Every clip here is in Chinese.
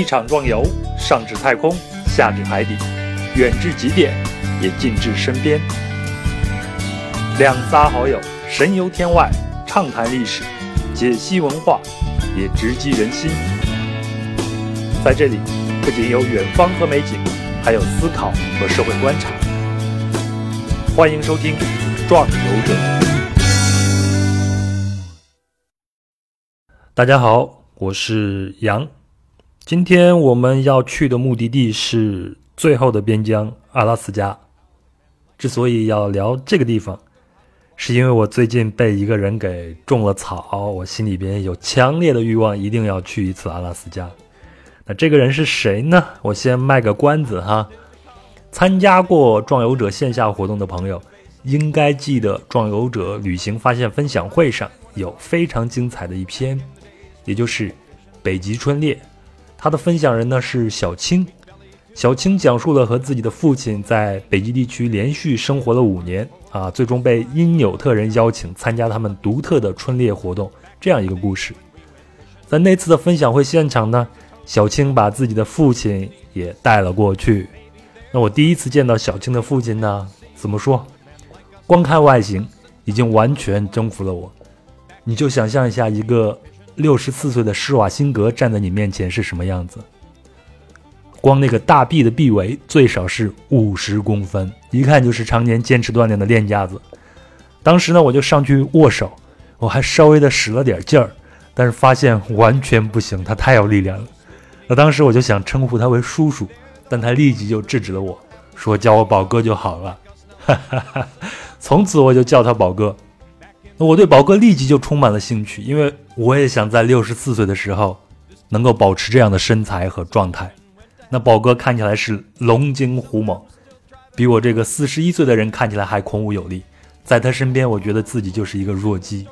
一场壮游，上至太空，下至海底，远至极点，也近至身边。两仨好友神游天外，畅谈历史，解析文化，也直击人心。在这里，不仅有远方和美景，还有思考和社会观察。欢迎收听《壮游者》。大家好，我是杨。今天我们要去的目的地是最后的边疆阿拉斯加。之所以要聊这个地方，是因为我最近被一个人给种了草，我心里边有强烈的欲望，一定要去一次阿拉斯加。那这个人是谁呢？我先卖个关子哈。参加过壮游者线下活动的朋友，应该记得壮游者旅行发现分享会上有非常精彩的一篇，也就是北极春猎。他的分享人呢是小青。小青讲述了和自己的父亲在北极地区连续生活了五年啊，最终被因纽特人邀请参加他们独特的春猎活动这样一个故事。在那次的分享会现场呢，小青把自己的父亲也带了过去。那我第一次见到小青的父亲呢，怎么说？光看外形已经完全征服了我。你就想象一下，一个六十四岁的施瓦辛格站在你面前是什么样子。光那个大臂的臂围最少是五十公分，一看就是常年坚持锻炼的练家子。当时呢，我就上去握手，我还稍微的使了点劲儿，但是发现完全不行，他太有力量了。那当时我就想称呼他为叔叔，但他立即就制止了我，说叫我宝哥就好了。哈哈哈！从此我就叫他宝哥。我对宝哥立即就充满了兴趣，因为我也想在六十四岁的时候能够保持这样的身材和状态。那宝哥看起来是龙精虎猛，比我这个四十一岁的人看起来还孔武有力。在他身边，我觉得自己就是一个弱鸡。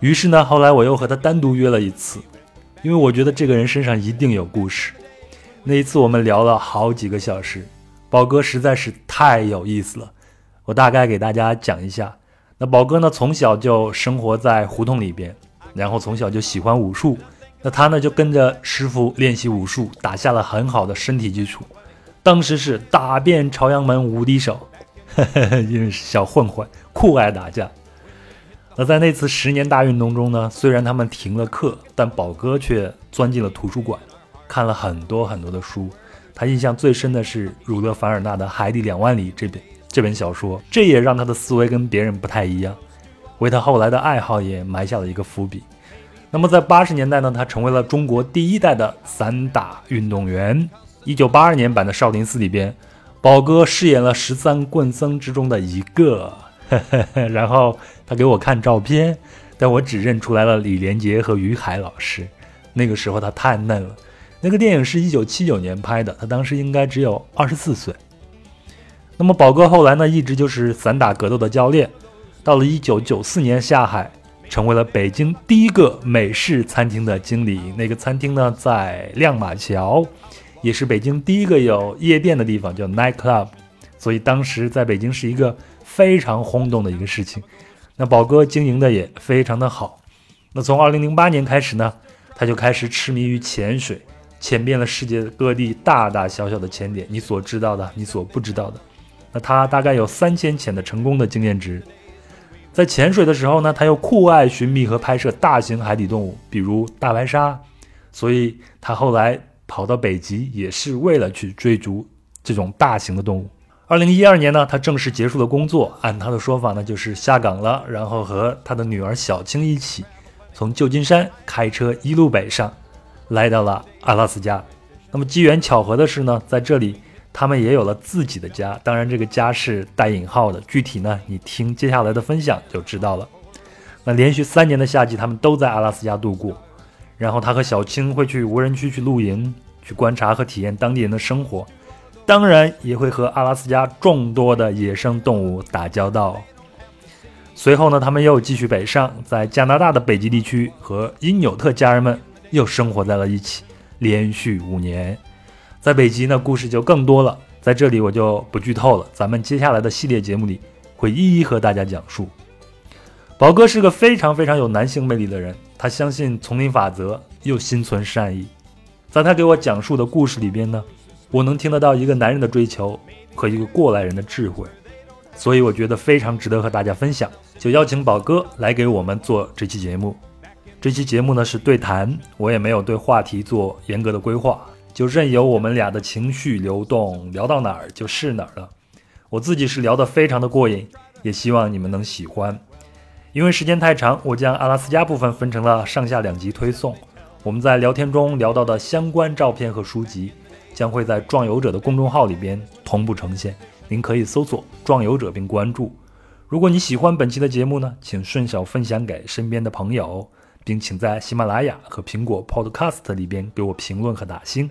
于是呢，后来我又和他单独约了一次，因为我觉得这个人身上一定有故事。那一次我们聊了好几个小时，宝哥实在是太有意思了。我大概给大家讲一下。那宝哥呢，从小就生活在胡同里边，然后从小就喜欢武术。那他呢就跟着师傅练习武术，打下了很好的身体基础。当时是打遍朝阳门无敌手，呵 呵因为是小混混，酷爱打架。那在那次十年大运动中呢，虽然他们停了课，但宝哥却钻进了图书馆，看了很多很多的书。他印象最深的是儒勒·凡尔纳的《海底两万里》这本这本小说，这也让他的思维跟别人不太一样，为他后来的爱好也埋下了一个伏笔。那么在八十年代呢，他成为了中国第一代的散打运动员。一九八二年版的《少林寺》里边，宝哥饰演了十三棍僧之中的一个。然后他给我看照片，但我只认出来了李连杰和于海老师。那个时候他太嫩了。那个电影是一九七九年拍的，他当时应该只有二十四岁。那么宝哥后来呢，一直就是散打格斗的教练。到了一九九四年下海。成为了北京第一个美式餐厅的经理。那个餐厅呢，在亮马桥，也是北京第一个有夜店的地方，叫 Night Club。所以当时在北京是一个非常轰动的一个事情。那宝哥经营的也非常的好。那从二零零八年开始呢，他就开始痴迷于潜水，潜遍了世界各地大大小小的潜点，你所知道的，你所不知道的。那他大概有三千潜的成功的经验值。在潜水的时候呢，他又酷爱寻觅和拍摄大型海底动物，比如大白鲨，所以他后来跑到北极也是为了去追逐这种大型的动物。二零一二年呢，他正式结束了工作，按他的说法呢，就是下岗了，然后和他的女儿小青一起从旧金山开车一路北上，来到了阿拉斯加。那么机缘巧合的是呢，在这里。他们也有了自己的家，当然这个家是带引号的。具体呢，你听接下来的分享就知道了。那连续三年的夏季，他们都在阿拉斯加度过。然后他和小青会去无人区去露营，去观察和体验当地人的生活，当然也会和阿拉斯加众多的野生动物打交道。随后呢，他们又继续北上，在加拿大的北极地区和因纽特家人们又生活在了一起，连续五年。在北极呢，故事就更多了，在这里我就不剧透了。咱们接下来的系列节目里会一一和大家讲述。宝哥是个非常非常有男性魅力的人，他相信丛林法则，又心存善意。在他给我讲述的故事里边呢，我能听得到一个男人的追求和一个过来人的智慧，所以我觉得非常值得和大家分享，就邀请宝哥来给我们做这期节目。这期节目呢是对谈，我也没有对话题做严格的规划，就任由我们俩的情绪流动，聊到哪儿就是哪儿了。我自己是聊得非常的过瘾，也希望你们能喜欢。因为时间太长，我将阿拉斯加部分分成了上下两集推送。我们在聊天中聊到的相关照片和书籍，将会在壮游者的公众号里边同步呈现。您可以搜索“壮游者”并关注。如果你喜欢本期的节目呢，请顺手分享给身边的朋友，并请在喜马拉雅和苹果 Podcast 里边给我评论和打星，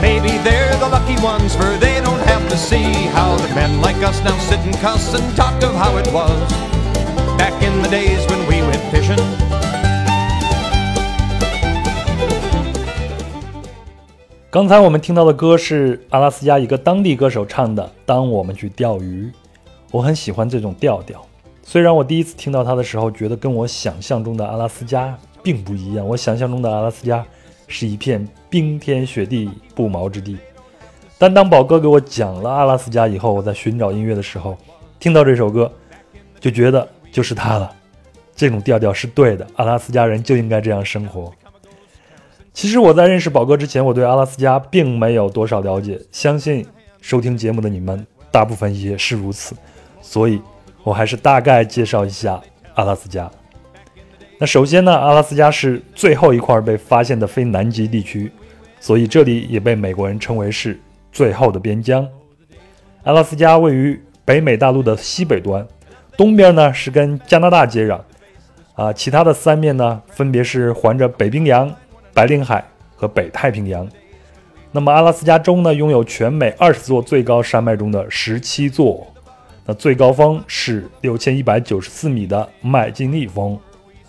Maybe they're the lucky ones, for they don't have to see how the men like us now sit and cuss and talk of how it was back in the days when we went fishing. 刚才我们听到的歌是阿拉斯加一个当地歌手唱的《当我们去钓鱼》，我很喜欢这种调调。虽然我第一次听到它的时候，觉得跟我想象中的阿拉斯加并不一样。我想象中的阿拉斯加是一片冰天雪地、不毛之地。但当宝哥给我讲了阿拉斯加以后，我在寻找音乐的时候，听到这首歌，就觉得就是它了。这种调调是对的，阿拉斯加人就应该这样生活。其实我在认识宝哥之前，我对阿拉斯加并没有多少了解。相信收听节目的你们大部分也是如此，所以我还是大概介绍一下阿拉斯加。那首先呢，阿拉斯加是最后一块被发现的非南极地区，所以这里也被美国人称为是最后的边疆。阿拉斯加位于北美大陆的西北端，东边呢是跟加拿大接壤，啊，其他的三面呢分别是环着北冰洋。白令海和北太平洋。那么阿拉斯加州呢，拥有全美二十座最高山脉中的十七座。那最高峰是六千一百九十四米的麦金利峰。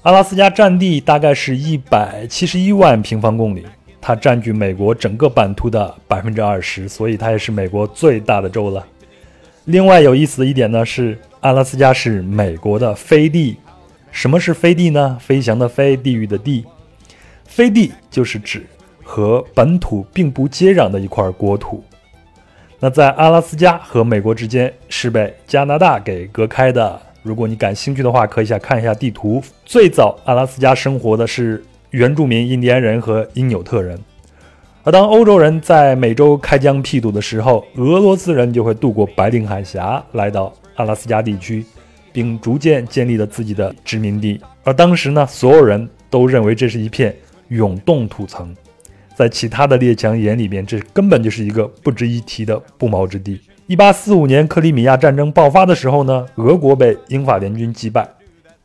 阿拉斯加占地大概是一百七十一万平方公里，它占据美国整个版图的百分之二十，所以它也是美国最大的州了。另外有意思的一点呢是，阿拉斯加是美国的飞地。什么是飞地呢？飞翔的飞，地狱的地。飞地就是指和本土并不接壤的一块国土。那在阿拉斯加和美国之间是被加拿大给隔开的。如果你感兴趣的话，可以下看一下地图。最早阿拉斯加生活的是原住民印第安人和因纽特人。而当欧洲人在美洲开疆辟土的时候，俄罗斯人就会渡过白令海峡来到阿拉斯加地区，并逐渐建立了自己的殖民地。而当时呢，所有人都认为这是一片。永冻土层，在其他的列强眼里边，这根本就是一个不值一提的不毛之地。一八四五年克里米亚战争爆发的时候呢，俄国被英法联军击败，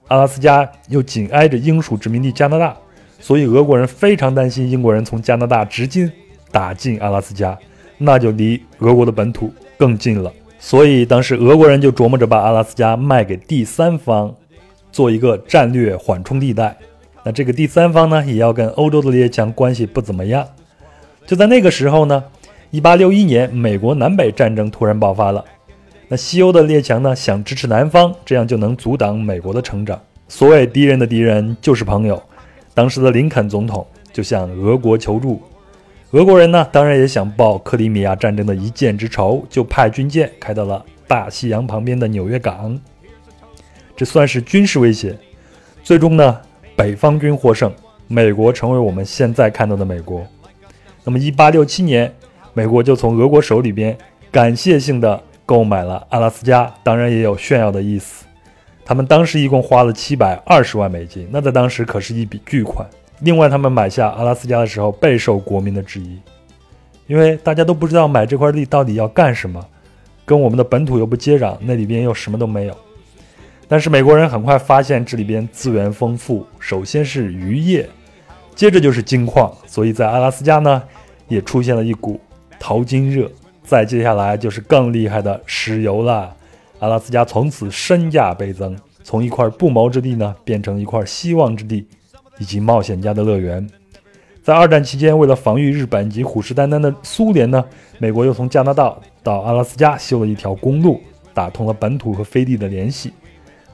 阿拉斯加又紧挨着英属殖民地加拿大，所以俄国人非常担心英国人从加拿大直接打进阿拉斯加，那就离俄国的本土更近了。所以当时俄国人就琢磨着把阿拉斯加卖给第三方，做一个战略缓冲地带。那这个第三方呢，也要跟欧洲的列强关系不怎么样。就在那个时候呢，一八六一年，美国南北战争突然爆发了。那西欧的列强呢，想支持南方，这样就能阻挡美国的成长。所谓敌人的敌人就是朋友，当时的林肯总统就向俄国求助。俄国人呢，当然也想报克里米亚战争的一箭之仇，就派军舰开到了大西洋旁边的纽约港。这算是军事威胁。最终呢？北方军获胜，美国成为我们现在看到的美国。那么，一八六七年，美国就从俄国手里边感谢性的购买了阿拉斯加，当然也有炫耀的意思。他们当时一共花了七百二十万美金，那在当时可是一笔巨款。另外，他们买下阿拉斯加的时候备受国民的质疑，因为大家都不知道买这块地到底要干什么，跟我们的本土又不接壤，那里边又什么都没有。但是美国人很快发现这里边资源丰富，首先是渔业，接着就是金矿，所以在阿拉斯加呢，也出现了一股淘金热，再接下来就是更厉害的石油了。阿拉斯加从此身价倍增，从一块不毛之地呢，变成一块希望之地，以及冒险家的乐园。在二战期间，为了防御日本及虎视眈眈的苏联呢，美国又从加拿大到阿拉斯加修了一条公路，打通了本土和飞地的联系。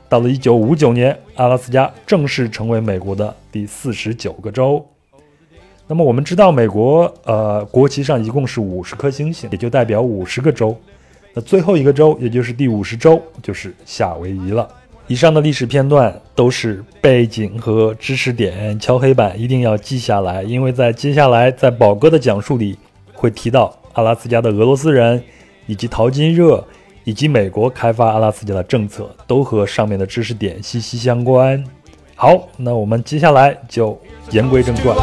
到了1959年，阿拉斯加正式成为美国的第四十九个州。那么我们知道，美国呃国旗上一共是五十颗星星，也就代表五十个州。那最后一个州，也就是第五十州，就是夏威夷了。以上的历史片段都是背景和知识点，敲黑板一定要记下来，因为在接下来在宝哥的讲述里会提到阿拉斯加的俄罗斯人，以及淘金热，以及美国开发阿拉斯加的政策，都和上面的知识点息息相关。好，那我们接下来就言归正传。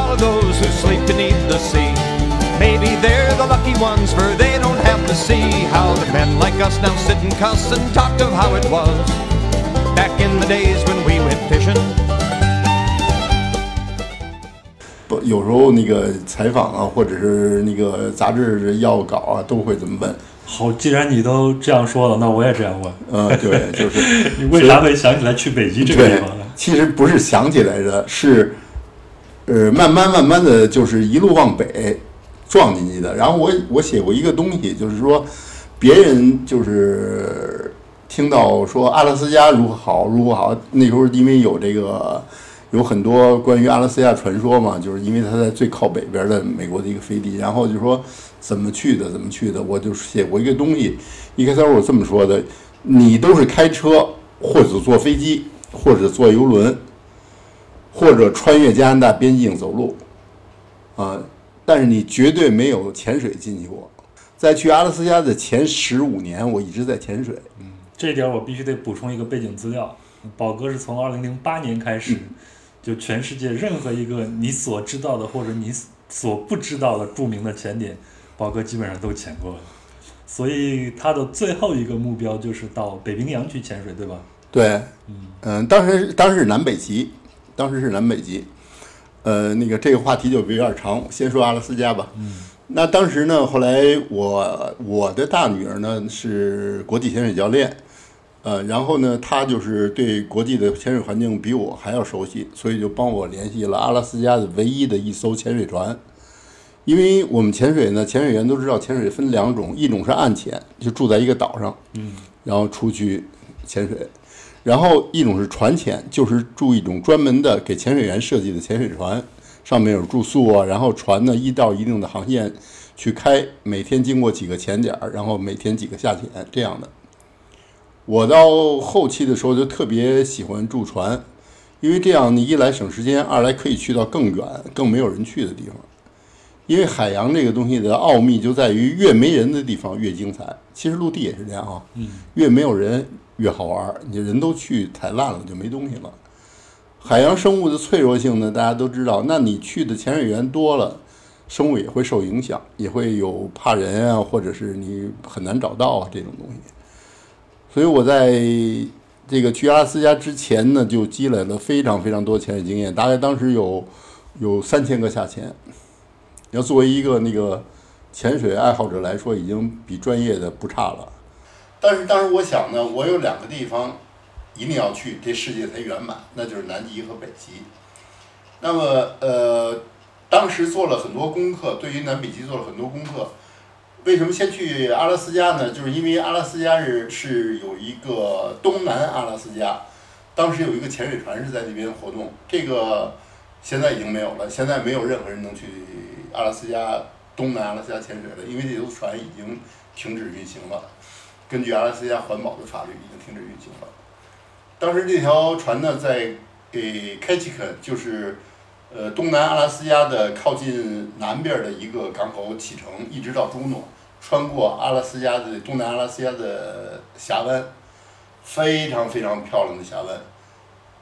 Maybe they're the lucky ones, for they don't have to see how the men like us now sit and cuss and talk of how it was back in the days when we went fishing. 不，有时候那个采访啊，或者是那个杂志要稿啊，都会这么问。好，既然你都这样说了，那我也这样问。嗯，对，就是你为啥会想起来去北极这个地方呢？其实不是想起来的，是呃，慢慢慢慢的就是一路往北。撞进去的。然后我我写过一个东西，就是说，别人就是听到说阿拉斯加如何好如何好，那时候因为有这个有很多关于阿拉斯加传说嘛，就是因为它在最靠北边的美国的一个飞地，然后就说怎么去的怎么去的，我就写过一个东西。一开始我这么说的：你都是开车，或者坐飞机，或者坐游轮，或者穿越加拿大边境走路，啊。但是你绝对没有潜水进去过，在去阿拉斯加的前十五年，我一直在潜水。嗯，这点我必须得补充一个背景资料：宝哥是从二零零八年开始，就全世界任何一个你所知道的或者你所不知道的著名的潜点，宝哥基本上都潜过了。所以他的最后一个目标就是到北冰洋去潜水，对吧？对，嗯嗯，当时当时是南北极，当时是南北极。呃，那个这个话题就有点长，先说阿拉斯加吧。嗯，那当时呢，后来我我的大女儿呢是国际潜水教练，呃，然后呢，她就是对国际的潜水环境比我还要熟悉，所以就帮我联系了阿拉斯加的唯一的一艘潜水船。因为我们潜水呢，潜水员都知道，潜水分两种，一种是岸潜，就住在一个岛上，嗯，然后出去潜水。然后一种是船潜，就是住一种专门的给潜水员设计的潜水船，上面有住宿啊。然后船呢，一到一定的航线去开，每天经过几个潜点，然后每天几个下潜这样的。我到后期的时候就特别喜欢住船，因为这样你一来省时间，二来可以去到更远、更没有人去的地方。因为海洋这个东西的奥秘就在于越没人的地方越精彩。其实陆地也是这样啊，越没有人。越好玩，你人都去踩烂了就没东西了。海洋生物的脆弱性呢，大家都知道。那你去的潜水员多了，生物也会受影响，也会有怕人啊，或者是你很难找到啊这种东西。所以我在这个去阿拉斯加之前呢，就积累了非常非常多潜水经验，大概当时有有三千个下潜。要作为一个那个潜水爱好者来说，已经比专业的不差了。但是当时我想呢，我有两个地方一定要去，这世界才圆满，那就是南极和北极。那么，呃，当时做了很多功课，对于南北极做了很多功课。为什么先去阿拉斯加呢？就是因为阿拉斯加是是有一个东南阿拉斯加，当时有一个潜水船是在那边活动，这个现在已经没有了，现在没有任何人能去阿拉斯加东南阿拉斯加潜水了，因为这艘船已经停止运行了。根据阿拉斯加环保的法律，已经停止运行了。当时这条船呢，在给 k a c h i k 就是呃东南阿拉斯加的靠近南边的一个港口启程，一直到朱诺，穿过阿拉斯加的东南阿拉斯加的峡湾，非常非常漂亮的峡湾。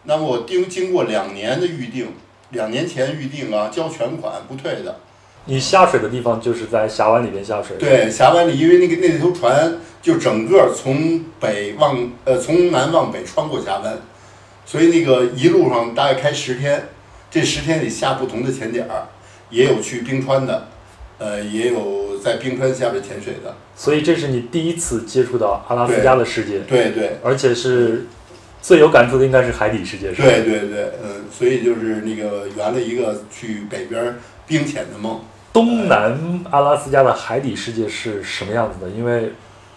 那么我经经过两年的预定，两年前预定啊，交全款不退的。你下水的地方就是在峡湾里边下水。对，峡湾里，因为那个那艘船就整个从北往呃从南往北穿过峡湾，所以那个一路上大概开十天，这十天里下不同的潜点儿，也有去冰川的，呃，也有在冰川下面潜水的。所以这是你第一次接触到阿拉斯加的世界，对对而且是最有感触的应该是海底世界，是吧？对对对，嗯，所以就是那个圆了一个去北边冰潜的梦。东南阿拉斯加的海底世界是什么样子的？因为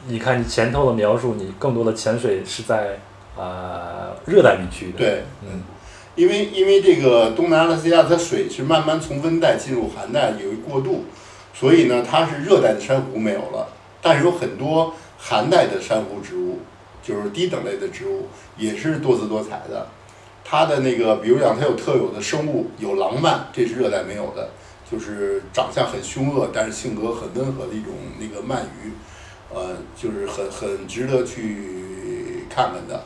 你看你前头的描述，你更多的潜水是在呃热带地区的。，对，嗯，因为因为这个东南阿拉斯加，它水是慢慢从温带进入寒带，有一过渡，所以呢，它是热带的珊瑚没有了，但是有很多寒带的珊瑚植物，就是低等类的植物，也是多姿多彩的。它的那个，比如讲，它有特有的生物，有狼鳗，这是热带没有的，就是长相很凶恶，但是性格很温和的一种那个鳗鱼，呃，就是很很值得去看看的。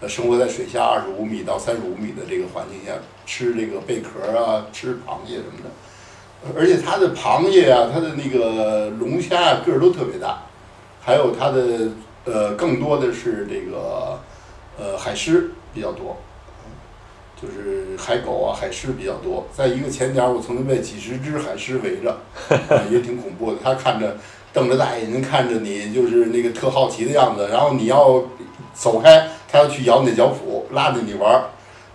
呃，生活在水下二十五米到三十五米的这个环境下，吃这个贝壳啊，吃螃蟹什么的，而且它的螃蟹啊，它的那个龙虾啊，个儿都特别大，还有它的呃，更多的是这个呃海狮比较多，就是海狗啊、海狮比较多。在一个前脚，我曾经被几十只海狮围着，也挺恐怖的。它看着瞪着大眼睛看着你，就是那个特好奇的样子。然后你要走开，它要去咬你的脚蹼，拉着你玩儿。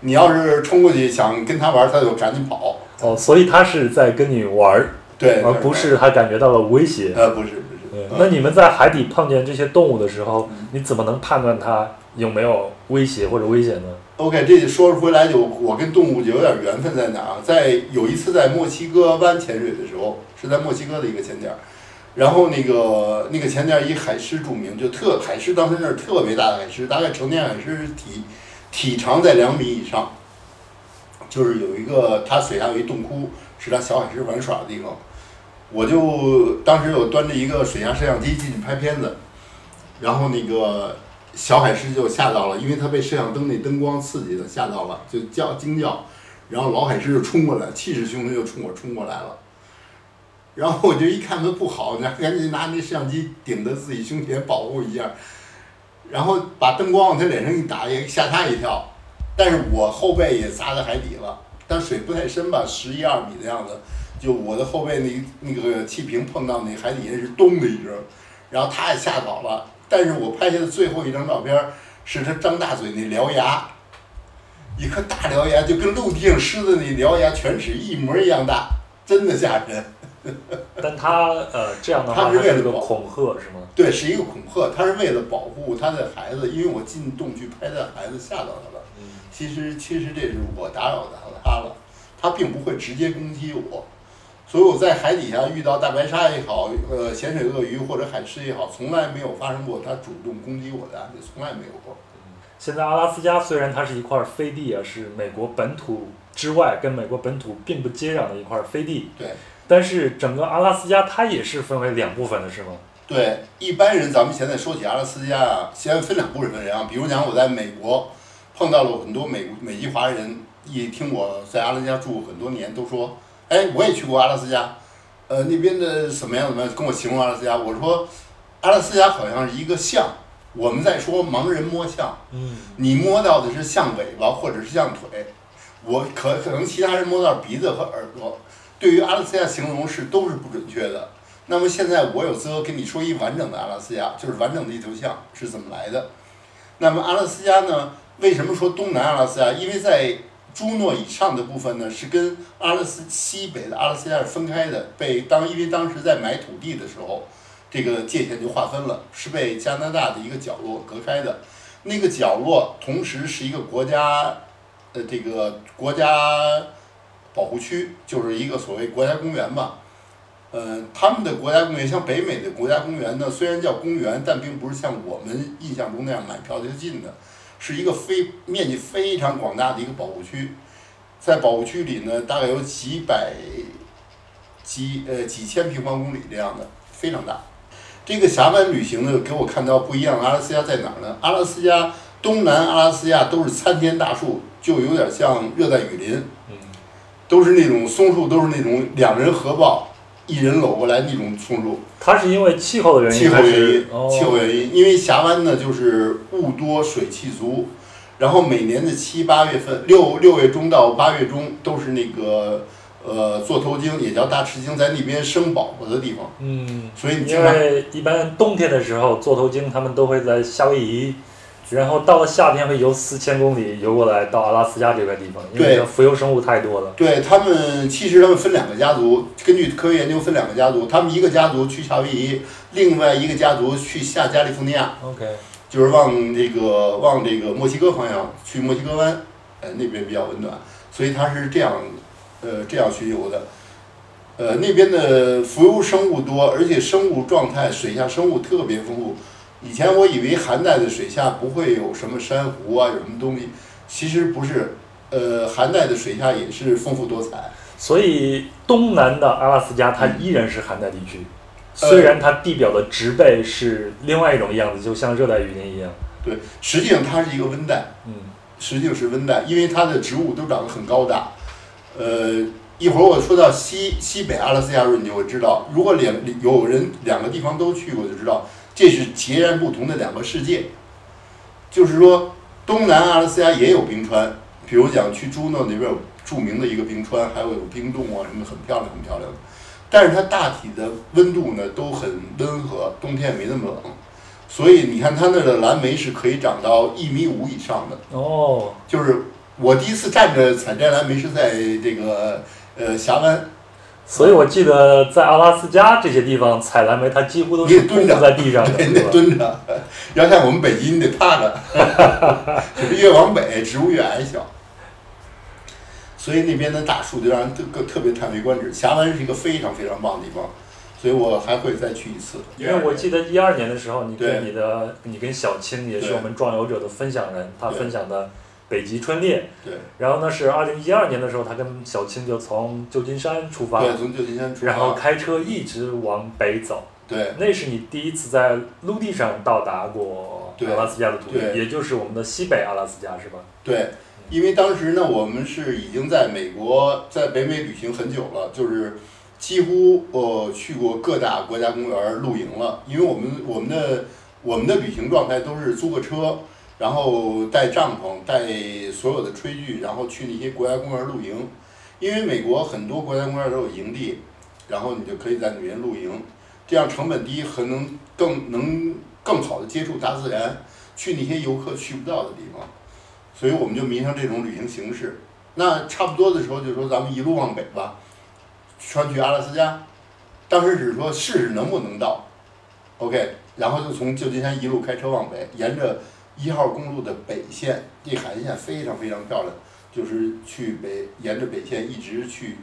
你要是冲过去想跟它玩儿，它就赶紧跑。哦，所以他是在跟你玩儿，对，而不是他感觉到了威胁。呃，不是不对是。，那你们在海底碰见这些动物的时候嗯，你怎么能判断它有没有威胁或者危险呢？OK，这说回来就我跟动物就有点缘分在哪儿啊？在有一次在墨西哥湾潜水的时候，是在墨西哥的一个潜点儿，然后那个那个潜点儿以海狮著名，就特海狮当时那儿特别大的海狮，大概成年海狮体体长在两米以上，就是有一个它水下有一洞窟，是它小海狮玩耍的地方。我就当时有端着一个水下摄像机进去拍片子，然后那个小海狮就吓到了，因为它被摄像灯那灯光刺激的吓到了，就叫惊叫，然后老海狮就冲过来，气势汹汹就冲我冲过来了。然后我就一看它不好，然后赶紧拿那摄像机顶着自己胸前保护一下，然后把灯光往他脸上一打，也吓他一跳。但是我后背也砸在海底了，但水不太深吧，十一二米的样子。就我的后背那那个气瓶碰到那海底下是咚的一声，然后他也吓跑了。但是我拍下的最后一张照片儿是他张大嘴那獠牙，一颗大獠牙就跟陆地上狮子那獠牙犬齿一模一样大，真的吓人。但他呃这样的话，他是为了保恐吓是吗？对，是一个恐吓，他是为了保护他的孩子，因为我进洞去拍他的孩子，吓到他了。嗯，其实其实这是我打扰到他了，他并不会直接攻击我，所以我在海底下遇到大白鲨也好，呃，咸水鳄鱼或者海狮也好，从来没有发生过他主动攻击我的案例，从来没有过。现在阿拉斯加虽然它是一块飞地啊，是美国本土之外跟美国本土并不接壤的一块飞地，对但是整个阿拉斯加它也是分为两部分的，是吗？对，一般人咱们现在说起阿拉斯加啊，先分两部分人啊，比如讲我在美国碰到了很多美美籍华人，一听我在阿拉斯加住很多年，都说，哎，我也去过阿拉斯加，呃，那边的怎么样怎么样，跟我形容阿拉斯加，我说阿拉斯加好像是一个象，我们在说盲人摸象，嗯，你摸到的是象尾巴或者是象腿，我可可能其他人摸到鼻子和耳朵，对于阿拉斯加形容是都是不准确的。那么现在我有资格跟你说一完整的阿拉斯加，就是完整的一头象是怎么来的。那么阿拉斯加呢？为什么说东南阿拉斯加？因为在朱诺以上的部分呢，是跟阿拉斯西北的阿拉斯加是分开的，被当因为当时在买土地的时候，这个界限就划分了，是被加拿大的一个角落隔开的。那个角落同时是一个国家，呃，这个国家保护区，就是一个所谓国家公园吧。呃，他们的国家公园，像北美的国家公园呢，虽然叫公园，但并不是像我们印象中那样买票就进的，是一个非面积非常广大的一个保护区。在保护区里呢，大概有几百、几呃几千平方公里这样的，非常大。这个峡湾旅行呢，给我看到不一样的阿拉斯加在哪儿呢？阿拉斯加东南阿拉斯加都是参天大树，就有点像热带雨林，都是那种松树，都是那种两人合抱，一人搂过来那种松树。它是因为气候的原因，气候原因，哦，气候原因，因为峡湾呢就是雾多水气足，然后每年的七八月份，六六月中到八月中都是那个呃，座头鲸也叫大翅鲸，在那边生宝宝的地方，嗯，所以你经因为一般冬天的时候，座头鲸它们都会在夏威夷，然后到了夏天会游四千公里游过来到阿拉斯加这块地方，因为对浮游生物太多了。对他们，其实他们分两个家族，根据科学研究分两个家族，他们一个家族去夏威夷，另外一个家族去下加利福尼亚，OK，就是往这个往这个墨西哥方向去墨西哥湾，呃那边比较温暖，所以它是这样，呃这样巡游的。呃，那边的浮游生物多，而且生物状态，水下生物特别丰富。以前我以为寒带的水下不会有什么珊瑚啊，有什么东西，其实不是。呃，寒带的水下也是丰富多彩。所以东南的阿拉斯加它依然是寒带地区，呃虽然它地表的植被是另外一种样子，就像热带雨林一样。对，实际上它是一个温带，嗯，实际上是温带，因为它的植物都长得很高大。呃，一会儿我说到西西北阿拉斯加时候，你就会知道，如果两有人两个地方都去过，就知道这是截然不同的两个世界。就是说，东南阿拉斯加也有冰川，比如讲去朱诺那边有著名的一个冰川，还有有冰洞啊什么的，很漂亮很漂亮的。但是它大体的温度呢都很温和，冬天也没那么冷，所以你看它那的蓝莓是可以长到一米五以上的。哦，就是我第一次站着采摘蓝莓是在这个呃峡湾，所以我记得在阿拉斯加这些地方采蓝莓，它几乎都是蹲着在地上的，对，你得吧？蹲着。要像我们北京，你得趴着，就是越往北植物越矮小，所以那边的大树就让人特特特别叹为观止。峡湾是一个非常非常棒的地方，所以我还会再去一次。因为我记得一二年的时候，你跟你的你跟小青也是我们壮游者的分享人，他分享的北极春猎。对然后呢是二零一二年的时候，他跟小青就从旧金山出发，对，从旧金山出发，然后开车一直往北走。对那是你第一次在陆地上到达过阿拉斯加的土地，对也就是我们的西北阿拉斯加，是吧？对，因为当时呢，我们是已经在美国在北美旅行很久了，就是几乎呃去过各大国家公园露营了。因为我们我们的我们的旅行状态都是租个车，然后带帐篷、带所有的炊具，然后去那些国家公园露营。因为美国很多国家公园都有营地，然后你就可以在里面露营，这样成本低，很能更能更好的接触大自然，去那些游客去不到的地方。所以我们就迷上这种旅行形式。那差不多的时候就说咱们一路往北吧，穿去阿拉斯加。当时只是说试试能不能到，OK，然后就从旧金山一路开车往北，沿着一号公路的北线，这海岸线非常非常漂亮，就是去北沿着北线一直去，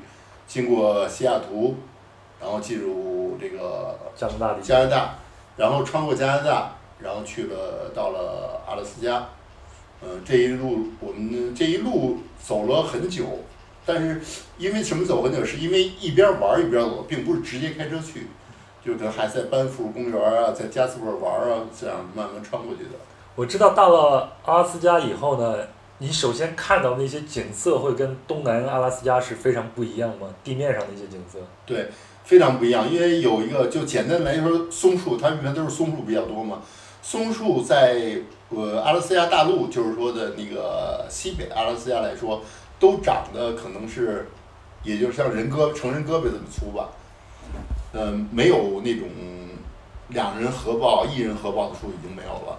经过西雅图，然后进入这个加拿大。加拿大，然后穿过加拿大，然后去了到了阿拉斯加。呃，这一路我们这一路走了很久，但是因为什么走很久？是因为一边玩儿一边走，并不是直接开车去，就可能还在班夫公园啊，在加斯伯玩儿啊，这样慢慢穿过去的。我知道到了阿拉斯加以后呢，你首先看到那些景色会跟东南阿拉斯加是非常不一样吗？地面上的一些景色。对，非常不一样。因为有一个，就简单来说，松树，它一般都是松树比较多嘛。松树在呃阿拉斯加大陆，就是说的那个西北阿拉斯加来说，都长得可能是，也就是像人胳成人胳膊这么粗吧。嗯、没有那种两人合抱、一人合抱的树已经没有了。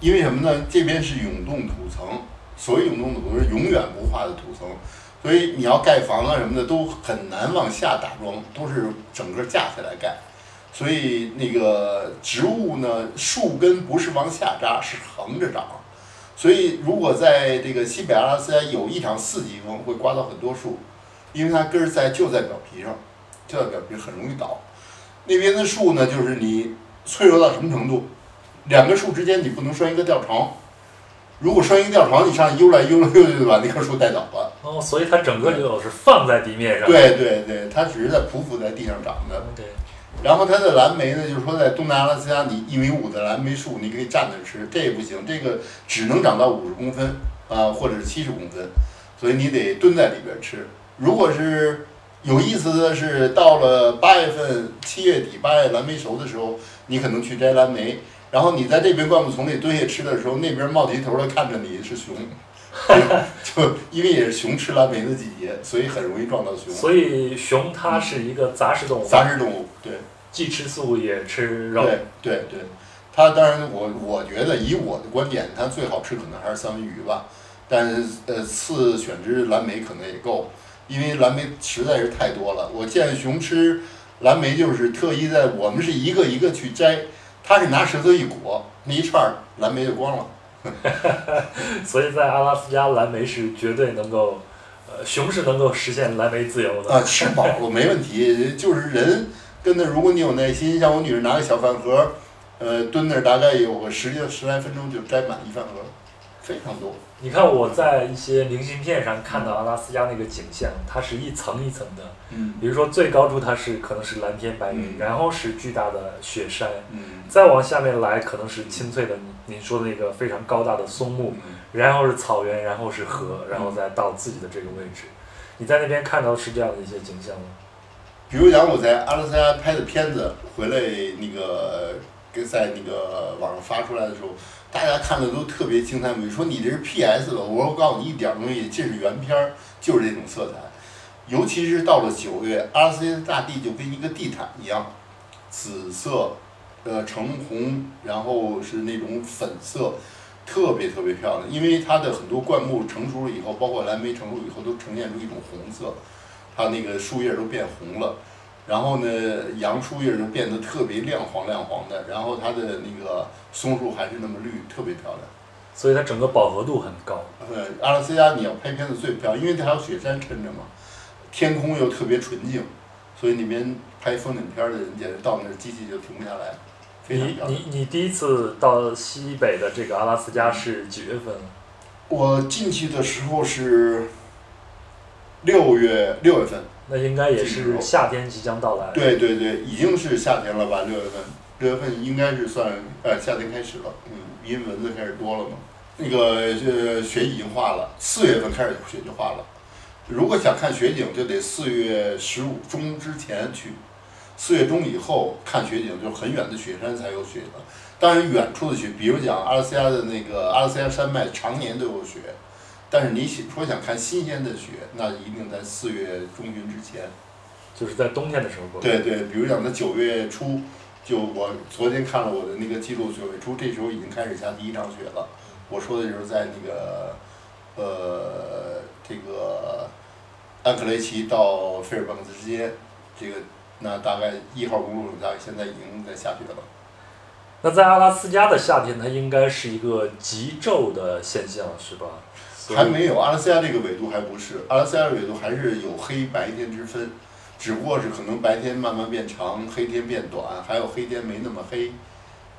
因为什么呢？这边是永冻土层，所谓永冻土层是永远不化的土层，所以你要盖房啊什么的都很难往下打桩，都是整个架起来盖。所以那个植物呢，树根不是往下扎，是横着长。所以如果在这个西北阿拉斯加有一场四级风，会刮到很多树，因为它根儿在就在表皮上，就在表皮很容易倒。那边的树呢，就是你脆弱到什么程度？两个树之间你不能拴一个吊床，如果拴一个吊床，你上去悠来悠来悠来就把那棵树带倒了。哦，所以它整个就是放在地面上。对对对，它只是在匍匐在地上长的。OK，然后它的蓝莓呢，就是说在东南阿拉斯加，你一米五的蓝莓树你可以站着吃，这也不行，这个只能长到五十公分啊，或者是七十公分，所以你得蹲在里边吃。如果是有意思的是，到了八月份、七月底、八月蓝莓熟的时候，你可能去摘蓝莓，然后你在这边灌木丛里蹲下吃的时候，那边冒起头的看着你是熊，就因为也是熊吃蓝莓的季节，所以很容易撞到熊。所以熊它是一个杂食动物，杂食动物，对既吃素也吃肉。对对对，它当然我我觉得以我的观点，它最好吃可能还是三文鱼吧，但是呃次选只蓝莓可能也够，因为蓝莓实在是太多了。我见熊吃蓝莓就是特意在我们是一个一个去摘，它是拿舌头一裹，那一串儿蓝莓就光了。所以在阿拉斯加，蓝莓是绝对能够，呃，熊是能够实现蓝莓自由的。啊，吃饱了没问题，就是人跟那，如果你有耐心，像我女儿拿个小饭盒，呃，蹲那儿大概有个十十来分钟就摘满一饭盒，非常多。你看我在一些明信片上看到阿拉斯加那个景象，它是一层一层的，嗯。比如说最高处它是可能是蓝天白云，嗯。然后是巨大的雪山，嗯。再往下面来可能是青翠的你你说的那个非常高大的松木，嗯。然后是草原，然后是河，然后再到自己的这个位置。你在那边看到是这样的一些景象吗？比如讲我在阿拉斯加拍的片子回来，那个跟在那个网上发出来的时候，大家看的都特别惊叹不已，说你这是 PS 的？我说告诉你一点东西，这是原片儿，就是这种色彩。尤其是到了九月，阿拉斯加的大地就跟一个地毯一样，紫色，呃橙红，然后是那种粉色，特别特别漂亮。因为它的很多灌木成熟了以后，包括蓝莓成熟以后，都呈现出一种红色，它那个树叶都变红了。然后呢，杨树叶就变得特别亮黄亮黄的，然后它的那个松树还是那么绿，特别漂亮。所以它整个饱和度很高。呃，阿拉斯加你要拍片子最漂亮，因为它还有雪山衬着嘛，天空又特别纯净，所以那边拍风景片儿的人简直到那儿机器就停不下来，你。你你第一次到西北的这个阿拉斯加是几月份？我进去的时候是六月六月份，那应该也是夏天即将到来。对对对，已经是夏天了吧？六月份，六月份应该是算呃夏天开始了，嗯，因为蚊子开始多了嘛。那个呃雪已经化了，四月份开始雪就化了。如果想看雪景，就得四月十五中之前去，四月中以后看雪景，就很远的雪山才有雪了。当然，远处的雪，比如讲阿拉斯加的那个阿拉斯加山脉，常年都有雪。但是你想说想看新鲜的雪，那一定在四月中旬之前。就是在冬天的时候过。对对，比如讲在九月初，就我昨天看了我的那个记录，九月初这时候已经开始下第一场雪了。我说的就是在那个，呃，这个安克雷奇到费尔班克斯之间，这个那大概一号公路上，大概现在已经在下雪了。那在阿拉斯加的夏天，它应该是一个极昼的现象，是吧？还没有阿拉斯加这个纬度还不是，阿拉斯加的纬度还是有黑白天之分，只不过是可能白天慢慢变长，黑天变短，还有黑天没那么黑，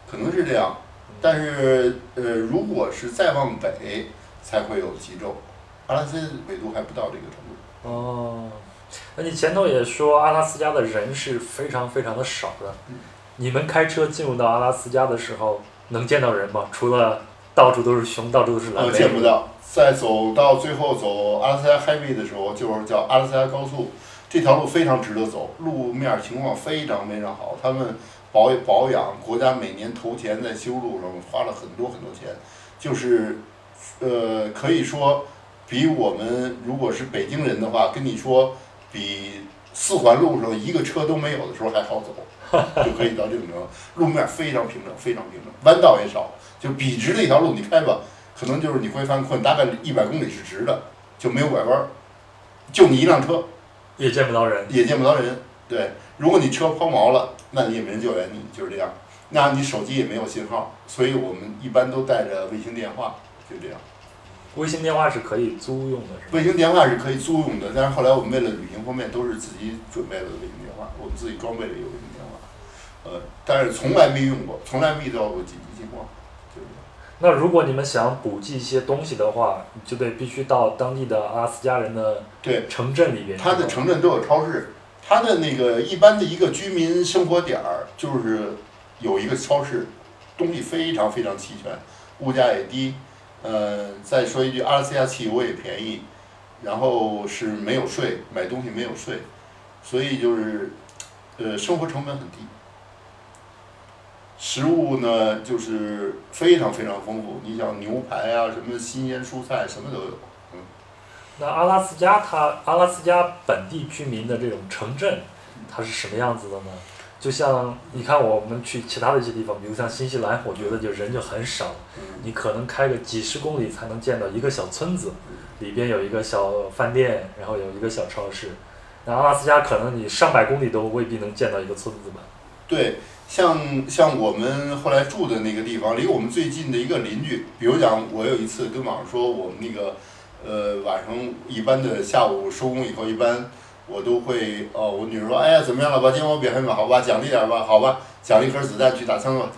可能是这样。但是呃，如果是再往北才会有极昼，阿拉斯加纬度还不到这个程度。哦，那你前头也说阿拉斯加的人是非常非常的少的。嗯你们开车进入到阿拉斯加的时候，能见到人吗？除了到处都是熊，到处都是蓝呃，莓。见不。到。在走到最后走阿拉斯加 Highway 的时候，就是叫阿拉斯加高速，这条路非常值得走，路面情况非常非常好。他们保保养，国家每年投钱在修路上花了很多很多钱，就是呃，可以说比我们如果是北京人的话，跟你说比四环路上一个车都没有的时候还好走。就可以到这种程度，路面非常平整，非常平整，弯道也少，就笔直的一条路，你开吧，可能就是你会犯困，大概一百公里是直的，就没有拐弯儿，就你一辆车，也见不到人。也见不到人。对，如果你车抛锚了，那你也没人救援你，就是这样。那你手机也没有信号，所以我们一般都带着卫星电话，就这样。卫星电话是可以租用的，是吧？卫星电话是可以租用的，但是后来我们为了旅行方便，都是自己准备了卫星电话，我们自己装备了一个卫星电话，呃，但是从来没用过，从来没遇到过紧急情况。那如果你们想补寄一些东西的话，你就得必须到当地的阿拉斯加人的对，城镇里边。他的城镇都有超市，他的那个一般的一个居民生活点儿就是有一个超市，东西非常非常齐全，物价也低。呃，再说一句，阿拉斯加汽油也便宜，然后是没有税，买东西没有税，所以就是，呃，生活成本很低。食物呢就是非常非常丰富，你像牛排啊，什么新鲜蔬菜，什么都有。嗯那阿拉斯加它阿拉斯加本地居民的这种城镇，它是什么样子的呢？就像你看我们去其他的一些地方，比如像新西兰，我觉得就人就很少，你可能开个几十公里才能见到一个小村子，里边有一个小饭店，然后有一个小超市。那阿拉斯加可能你上百公里都未必能见到一个村子吧？对，像像我们后来住的那个地方，离我们最近的一个邻居，比如讲，我有一次跟网上说，我们那个，呃，晚上一般的下午收工以后，一般我都会，哦，我女儿说，哎呀，怎么样了吧？今天我表现吧，好吧，奖励点吧，好吧，奖励一盒子弹去打枪吧。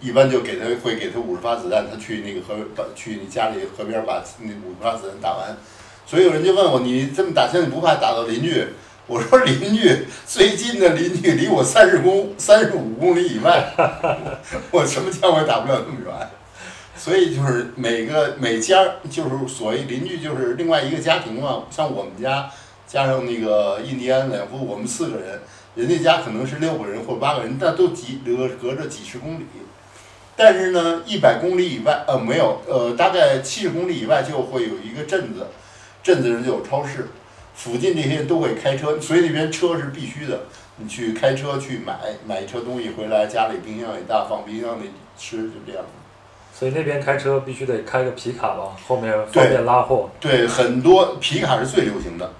一般就给他会给他五十发子弹，他去那个河把去你家里河边把那五十发子弹打完。所以有人就问我，你这么打枪，你不怕打到邻居？我说邻居最近的邻居离我三十公三十五公里以外，我什么枪我也打不了那么远，所以就是每个每家就是所谓邻居就是另外一个家庭嘛，像我们家加上那个印第安两夫，我们四个人，人家家可能是六个人或八个人，但都几隔隔着几十公里，但是呢，一百公里以外呃没有呃大概七十公里以外就会有一个镇子，镇子上就有超市。附近这些人都会开车，所以那边车是必须的。你去开车去买买一车东西回来，家里冰箱也大，放冰箱里吃，就这样。所以那边开车必须得开个皮卡吧，后面方便拉货。对，很多皮卡是最流行的，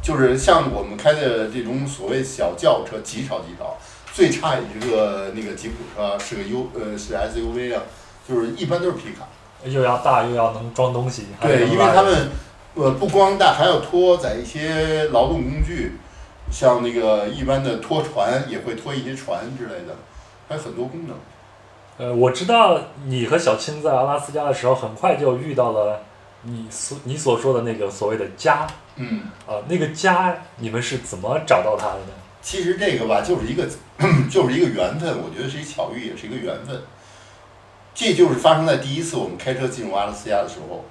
就是像我们开的这种所谓小轿车，极少极少。最差也是个那个吉普车，是个 U 呃是 SUV 啊，就是一般都是皮卡。又要大又要能装东西。对，因为他们。呃，不光大，还要拖载一些劳动工具，像那个一般的拖船也会拖一些船之类的，还有很多功能。呃，我知道你和小青在阿拉斯加的时候，很快就遇到了你所你所说的那个所谓的家。嗯。啊，那个家你们是怎么找到它的呢？其实这个吧，就是一个 就是一个缘分，我觉得是一巧遇，也是一个缘分。这就是发生在第一次我们开车进入阿拉斯加的时候。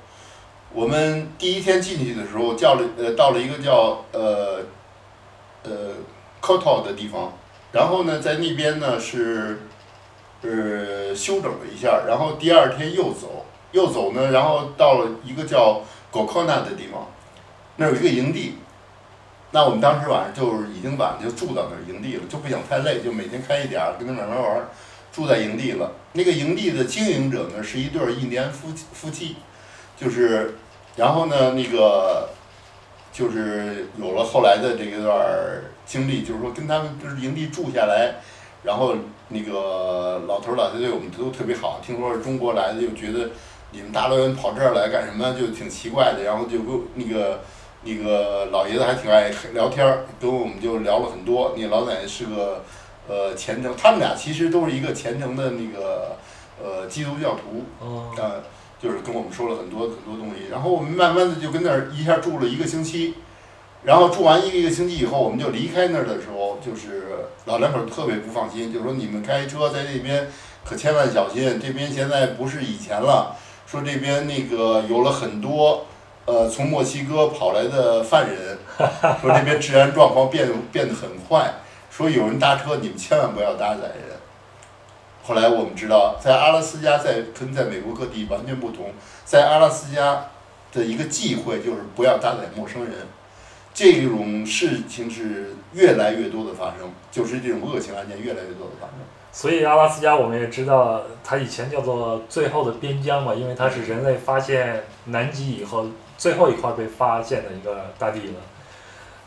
我们第一天进去的时候，叫了呃，到了一个叫呃呃 c o t o 的地方，然后呢，在那边呢是呃休整了一下，然后第二天又走，又走呢，然后到了一个叫 Gokona 的地方，那有一个营地，那我们当时晚上就是已经晚就住到那儿营地了，就不想太累，就每天开一点儿，跟他慢慢玩，住在营地了。那个营地的经营者呢，是一对印第安夫夫妻。就是，然后呢，那个，就是有了后来的这一段经历，就是说跟他们就是营地住下来，然后那个老头老太太我们都特别好，听说是中国来的，就觉得你们大老远跑这儿来干什么，就挺奇怪的，然后就跟那个那个老爷子还挺爱聊天儿，跟我们就聊了很多。那老奶奶是个呃虔诚，他们俩其实都是一个虔诚的那个呃基督教徒，啊。就是跟我们说了很多很多东西，然后我们慢慢的就跟那儿一下住了一个星期，然后住完一个一个星期以后，我们就离开那儿的时候，就是老两口特别不放心，就说你们开车在这边可千万小心，这边现在不是以前了，说这边那个有了很多呃从墨西哥跑来的犯人，说这边治安状况变变得很坏，说有人搭车你们千万不要搭载人。后来我们知道，在阿拉斯加在跟在美国各地完全不同，在阿拉斯加的一个忌讳就是不要搭载陌生人，这种事情是越来越多的发生，就是这种恶性案件越来越多的发生。所以阿拉斯加我们也知道，它以前叫做最后的边疆嘛，因为它是人类发现南极以后最后一块被发现的一个大地了。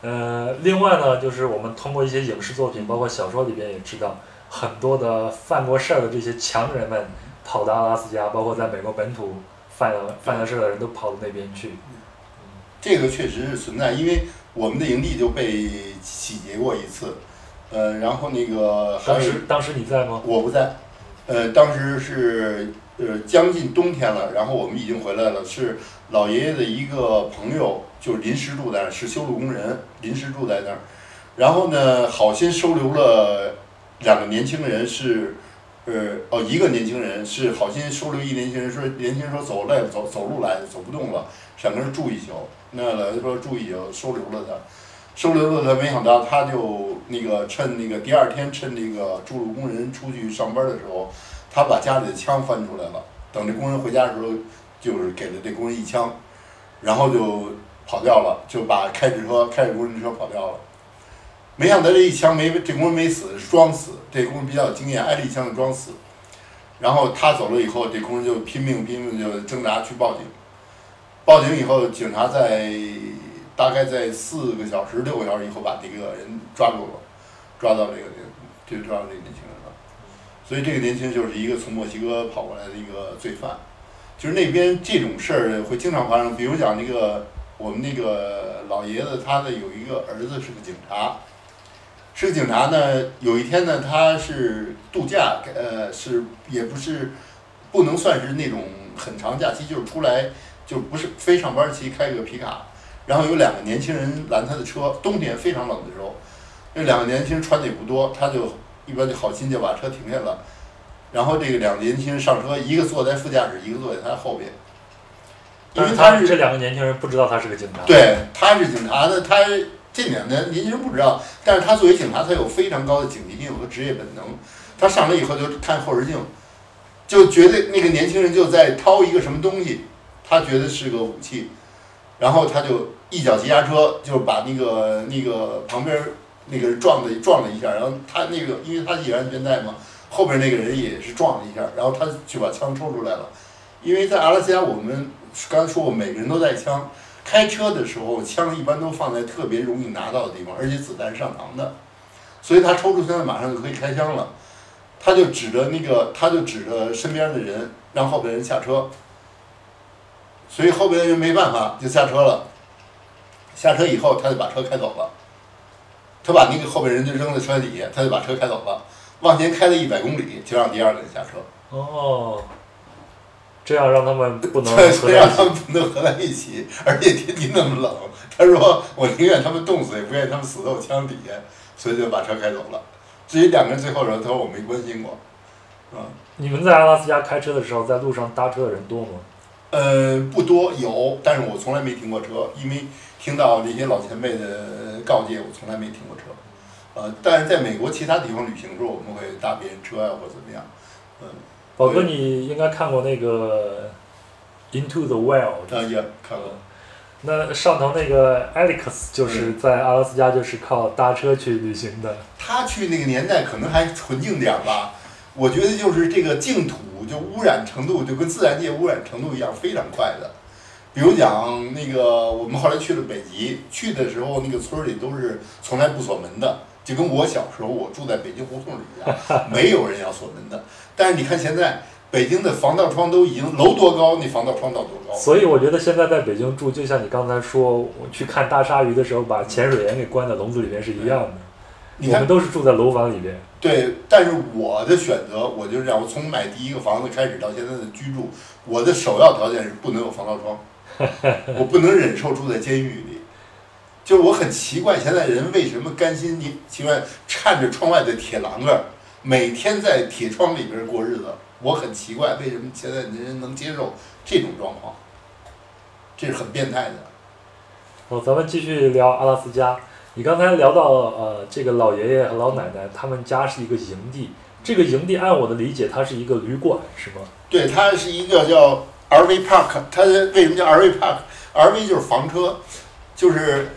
呃，另外呢，就是我们通过一些影视作品，包括小说里边也知道。很多的犯过事儿的这些强人们跑到阿拉斯加，包括在美国本土犯了犯了事儿的人都跑到那边去。这个确实是存在，因为我们的营地就被洗劫过一次。呃，然后那个当时当时你在吗？我不在。呃，当时是呃将近冬天了，然后我们已经回来了，是老爷爷的一个朋友，就是临时住在那儿，是修路工人，临时住在那儿。然后呢，好心收留了。两个年轻人是，呃，哦，一个年轻人是好心收留一年轻人，说年轻人说走累了，走走路来走不动了，想跟人住一宿。那老爷说住一宿，收留了他。收留了他，没想到他就那个趁那个第二天趁那个筑路工人出去上班的时候，他把家里的枪翻出来了。等这工人回家的时候，就是给了这工人一枪，然后就跑掉了，就把开着车开着工人车跑掉了。没想到这一枪没这工人没死，装死。这工人比较有经验，挨了一枪就装死。然后他走了以后，这工人就拼命拼命就挣扎去报警。报警以后，警察在大概在四个小时、六个小时以后把这个人抓住了，抓到这个人，就抓到这个年轻人了。所以这个年轻人就是一个从墨西哥跑过来的一个罪犯。就是那边这种事儿会经常发生，比如讲那个我们那个老爷子，他的有一个儿子是个警察，是个警察呢。有一天呢，他是度假，呃，是也不是不能算是那种很长假期，就是出来就不是非上班期，开个皮卡。然后有两个年轻人拦他的车，冬天非常冷的时候，那两个年轻人穿的也不多，他就一般就好心就把车停下了。然后这个两个年轻人上车，一个坐在副驾驶，一个坐在他后边。因为他是这两个年轻人不知道他是个警察。，对，他是警察的，他这两年年轻人不知道，但是他作为警察，他有非常高的警惕性和职业本能。他上来以后就看后视镜，就觉得那个年轻人就在掏一个什么东西，他觉得是个武器，然后他就一脚急刹车，就把那个那个旁边那个人撞了撞了一下，然后他那个因为他系安全带嘛，后边那个人也是撞了一下，然后他就把枪抽出来了。因为在阿拉斯加，我们刚才说过，每个人都带枪，开车的时候枪一般都放在特别容易拿到的地方，而且子弹上膛的，所以他抽出枪马上就可以开枪了。他就指着那个，他就指着身边的人，让后边人下车。所以后边的人没办法，就下车了。下车以后，他就把车开走了。他把那个后边人就扔在车底下，他就把车开走了。往前开了一百公里，就让第二个人下车。哦，这样让他们不能对，合所以让他在一起。们不能合在一起，而且天气那么冷，他说我宁愿他们冻死，也不愿意他们死在我枪底下，所以就把车开走了。至于两个人最后的时候，他说我没关心过，啊、你们在阿拉斯加开车的时候，在路上搭车的人多吗？呃，不多有，但是我从来没停过车，因为听到那些老前辈的告诫，我从来没停过车。呃，但是在美国其他地方旅行的时候，我们会搭别人车呀、或者怎么样。宝哥，你应该看过那个《Into the Wild》。啊，也看过。那上头那个 Alex 就是在阿拉斯加就是靠搭车去旅行的。他去那个年代可能还纯净点儿吧，我觉得就是这个净土就污染程度就跟自然界污染程度一样非常快的。比如讲那个我们后来去了北极，去的时候那个村儿里都是从来不锁门的，就跟我小时候我住在北京胡同里一样，没有人要锁门的。但是你看现在北京的防盗窗都已经楼多高，那防盗窗到多高？所以我觉得现在在北京住，就像你刚才说，我去看大鲨鱼的时候，把潜水员给关在笼子里面是一样的。你看我们都是住在楼房里边。对，但是我的选择，我就是这样。我从买第一个房子开始到现在的居住，我的首要条件是不能有防盗窗，我不能忍受住在监狱里。就是我很奇怪，现在人为什么甘心你情愿颤着窗外的铁栏杆儿，每天在铁窗里边过日子？我很奇怪，为什么现在的人能接受这种状况？这是很变态的。好，咱们继续聊阿拉斯加。你刚才聊到呃，这个老爷爷和老奶奶他们家是一个营地，这个营地按我的理解，它是一个旅馆，是吗？对，它是一个叫 RV Park，它为什么叫 RV Park？RV 就是房车，就是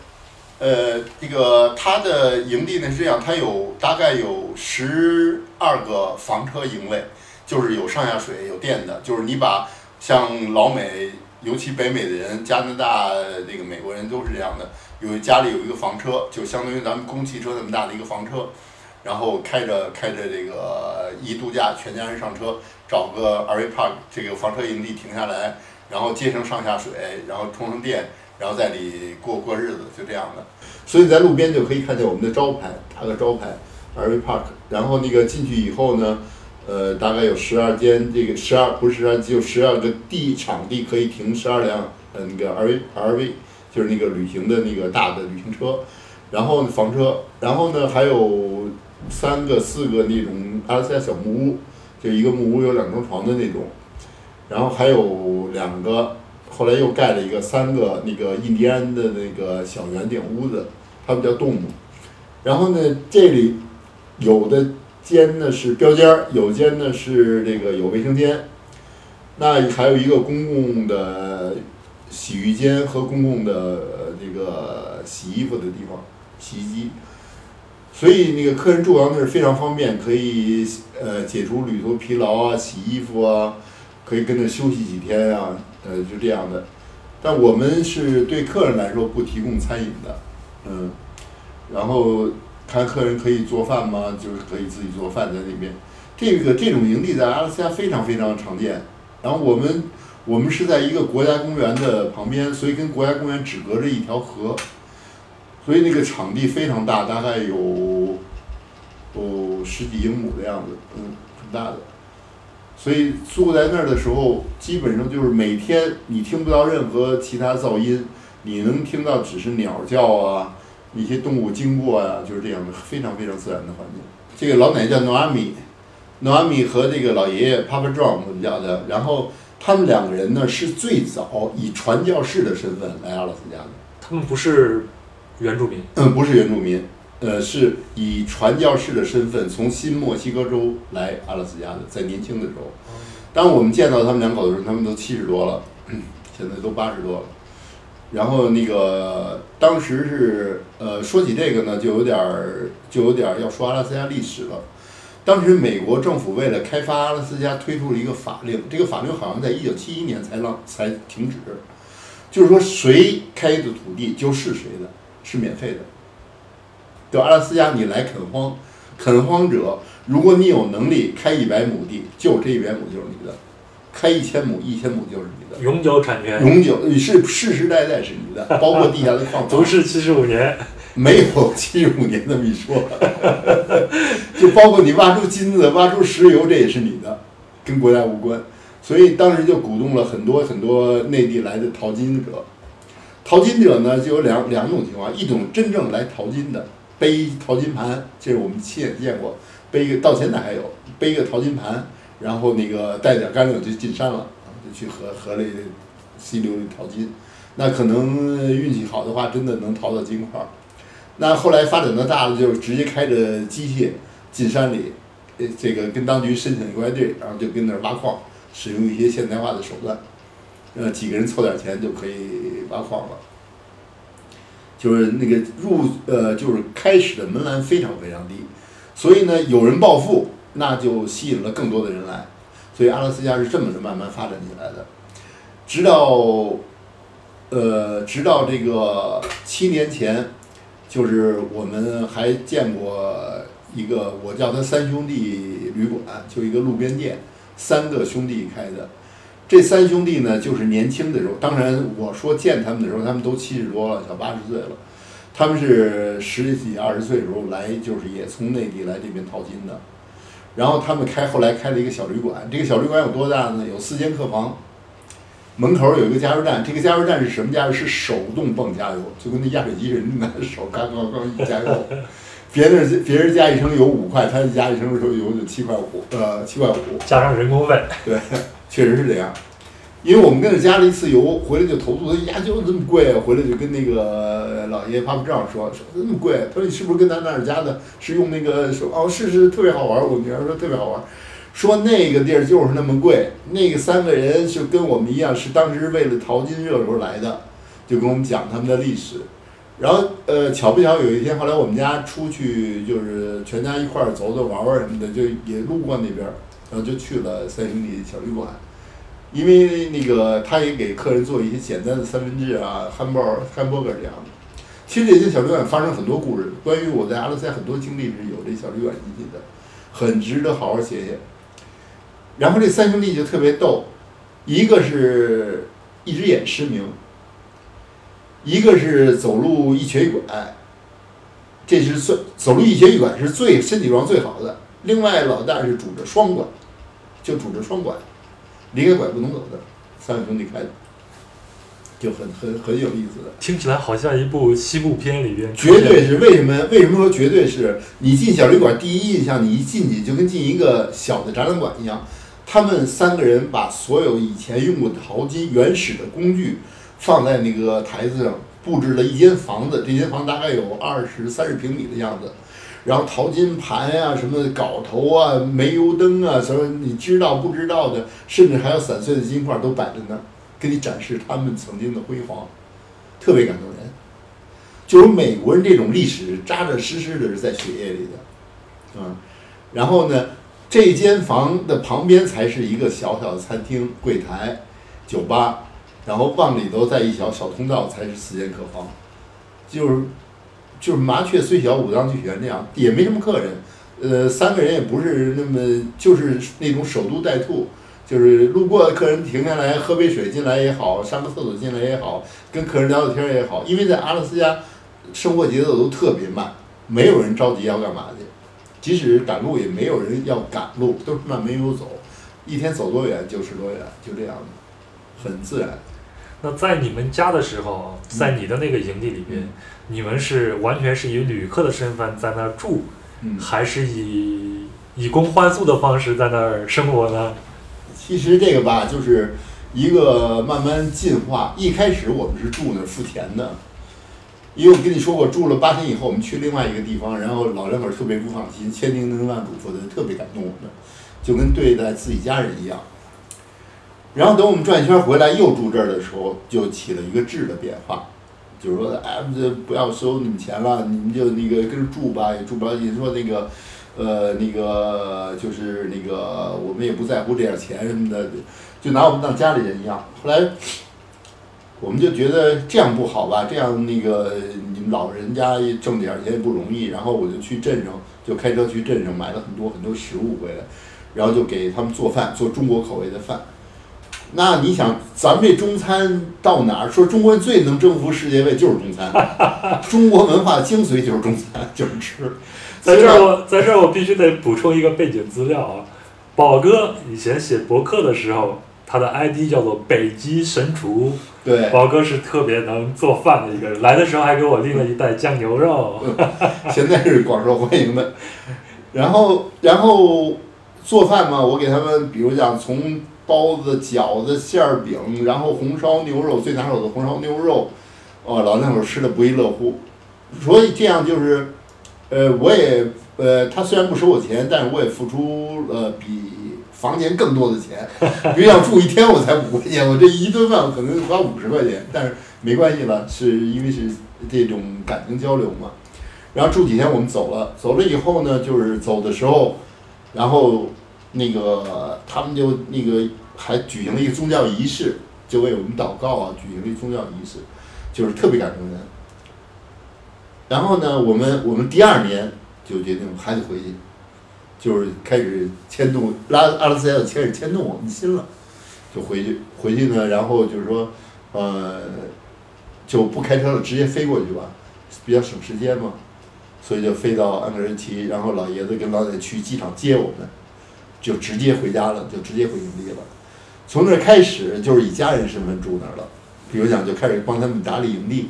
呃，这个它的营地呢是这样，它有大概有十二个房车营位，就是有上下水、有电的，就是你把像老美，尤其北美的人，加拿大这个美国人都是这样的，有家里有一个房车，就相当于咱们公汽车那么大的一个房车。然后开着 开着这个一度假，全家人上车，找个 RV park 这个房车营地停下来，然后接上上下水，然后充上电，然后在里过过日子，就这样的。所以在路边就可以看见我们的招牌，打个招牌 RV park。然后那个进去以后呢，呃，大概有十二间，这个十二不是十二，只有十二个地场地可以停十二辆呃那个 RV RV，就是那个旅行的那个大的旅行车。然后房车，然后呢还有三个四个那种阿拉斯加小木屋，就一个木屋有两张床的那种，然后还有两个，后来又盖了一个三个那个印第安的那个小圆顶屋子，它们叫动物。然后呢，这里有的间呢是标间儿，有间呢是这个有卫生间，那还有一个公共的洗浴间和公共的这个洗衣服的地方，洗衣机。所以那个客人住到那儿非常方便，可以呃解除旅途疲劳啊，洗衣服啊，可以跟着休息几天啊，呃就这样的。但我们是对客人来说不提供餐饮的，嗯，然后看客人可以做饭吗？就是可以自己做饭在那边。这个这种营地在阿拉斯加非常非常常见。然后我们我们是在一个国家公园的旁边，所以跟国家公园只隔着一条河，所以那个场地非常大，大概有有十几英亩的样子，嗯，挺大的。所以住在那儿的时候，基本上就是每天你听不到任何其他噪音，你能听到只是鸟叫啊，一些动物经过啊，就是这样的非常非常自然的环境。这个老奶奶叫 Noami，Noami 和这个老爷爷 Papa John 我们叫的，然后他们两个人呢是最早以传教士的身份来阿拉斯加的。他们不是原住民，嗯，不是原住民，呃，是以传教士的身份从新墨西哥州来阿拉斯加的，在年轻的时候。当我们见到他们两口子的时候，他们都七十多了，现在都八十多了。然后那个当时是呃，说起这个呢，就有点儿就有点儿要说阿拉斯加历史了。当时美国政府为了开发阿拉斯加，推出了一个法令，这个法令好像在一九七一年才让才停止，就是说谁开的土地就是谁的，是免费的。到阿拉斯加你来垦荒，垦荒者，如果你有能力开一百亩地，就这一百亩就是你的；开一千亩，一千亩就是你的，永久产权，永久你是世世代代是你的，包括地下的矿 藏。不是七十五年，没有七十五年那么一说，就包括你挖出金子、挖出石油，这也是你的，跟国家无关。所以当时就鼓动了很多很多内地来的淘金者。淘金者呢，就有两两种情况，一种真正来淘金的，背一淘金盘，这是我们亲眼见过，背一个到现在还有背一个淘金盘，然后那个带点干粮就进山了，就去河河里溪流里淘金。那可能运气好的话，真的能淘到金块。那后来发展到大了，就直接开着机械进山里，呃，这个跟当局申请一个外队，然后就跟那儿挖矿，使用一些现代化的手段，呃，几个人凑点钱就可以挖矿了。就是那个入呃，就是开始的门槛非常非常低，所以呢，有人暴富，那就吸引了更多的人来，所以阿拉斯加是这么着慢慢发展起来的，直到呃，直到这个七年前，就是我们还见过一个，我叫它三兄弟旅馆，就一个路边店，三个兄弟开的。这三兄弟呢，就是年轻的时候，当然我说见他们的时候，他们都七十多了，小八十岁了。他们是十几二十岁的时候来，就是也从内地来这边淘金的。然后他们开后来开了一个小旅馆，这个小旅馆有多大呢？有四间客房，门口有一个加油站。这个加油站是什么加油？是手动泵加油，就跟那压水机似的，拿手嘎嘎嘎一加油。别人别人加一升油五块，他加一升的时候油就七块五，呃，七块五。加上人工费，对，确实是这样。因为我们跟那加了一次油，回来就投诉他呀，就这么贵！回来就跟那个老爷怕不正说说这么贵，他说你是不是跟咱那儿加的？是用那个说哦，是是特别好玩。我女儿说特别好玩，说那个地儿就是那么贵。那个三个人就跟我们一样，是当时为了淘金热时候来的，就跟我们讲他们的历史。然后呃，巧不巧有一天，后来我们家出去就是全家一块儿走走玩玩什么的，就也路过那边儿，然后就去了三兄弟小旅馆。因为那个，他也给客人做一些简单的三明治啊、汉堡、汉堡 r 这样的。其实这些小旅馆发生很多故事，关于我在阿拉斯加很多经历是有这小旅馆引起的，很值得好好写写。然后这三兄弟就特别逗，一个是一只眼失明，一个是走路一瘸一拐，这是最走路一瘸一拐是最身体状况最好的。另外老大是拄着双拐，就拄着双拐。离开拐不能走的，三个兄弟开的，就很很很有意思的。听起来好像一部西部片里边。绝对是为什么？为什么说绝对是？你进小旅馆，第一印象，你一进去就跟进一个小的展览馆一样。他们三个人把所有以前用过的淘金原始的工具放在那个台子上，布置了一间房子，这间房大概有二十三十平米的样子，然后淘金盘呀、什么镐头啊、煤油灯啊，什么你知道不知道的，甚至还有散碎的金块都摆在那儿，给你展示他们曾经的辉煌，特别感动人。就是美国人这种历史扎扎实实的是在血液里的，嗯，然后呢，这间房的旁边才是一个小小的餐厅、柜台、酒吧，然后往里头再一条小通道才是四间客房，就是就是麻雀虽小五脏俱全那样，也没什么客人，呃，三个人也不是那么就是那种守株待兔。就是路过的客人停下来喝杯水进来也好，上个厕所进来也好，跟客人聊聊天也好，因为在阿拉斯加，生活节奏都特别慢，没有人着急要干嘛去，即使赶路也没有人要赶路，都是慢慢悠走，一天走多远就是多远，就这样的，很自然。那在你们家的时候，在你的那个营地里边，嗯你们是完全是以旅客的身份在那儿住，嗯，还是以以工换宿的方式在那儿生活呢？其实这个吧，就是一个慢慢进化。一开始我们是住那儿付钱的，因为我跟你说过，住了八天以后，我们去另外一个地方，然后老两口特别不放心，千叮咛万嘱咐的，特别感动我们，就跟对待自己家人一样。然后等我们转一圈回来又住这儿的时候，就起了一个质的变化，就是说，哎，不要收你们钱了，你们就那个跟着住吧，也住不了。你说那个。呃，那个就是那个，我们也不在乎这点钱什么的，就拿我们当家里人一样。后来我们就觉得这样不好吧，这样那个你们老人家挣点钱也不容易。然后我就去镇上，就开车去镇上买了很多很多食物回来，然后就给他们做饭，做中国口味的饭。那你想，咱们这中餐到哪儿说中国人最能征服世界味就是中餐，中国文化精髓就是中餐，就是吃。在这儿我在这儿我必须得补充一个背景资料啊，宝哥以前写博客的时候，他的 ID 叫做北极神厨，对，宝哥是特别能做饭的一个人，来的时候还给我拎了一袋酱牛肉。现在是广受欢迎的。然后，然后做饭嘛，我给他们，比如讲从包子、饺子、馅儿饼，然后红烧牛肉，最拿手的红烧牛肉，哦，老那会儿吃的不亦乐乎。所以这样就是，呃，我也呃，他虽然不收我钱，但是我也付出了比房钱更多的钱。因为要住一天我才五块钱，我这一顿饭我可能花五十块钱，但是没关系了，是因为是这种感情交流嘛。然后住几天我们走了，走了以后呢，就是走的时候，然后那个他们就那个还举行了一个宗教仪式，就为我们祷告啊，举行了一个宗教仪式，就是特别感动人。然后呢，我们我们第二年就决定还得回去，就是开始牵动拉阿拉斯加就开始牵动我们心了，就回去回去呢，然后就是说，呃，就不开车了，直接飞过去吧，比较省时间嘛，所以就飞到安格仁奇，然后老爷子跟老奶奶去机场接我们，就直接回家了，就直接回营地了。从那儿开始就是以家人身份住那儿了，比如讲就开始帮他们打理营地。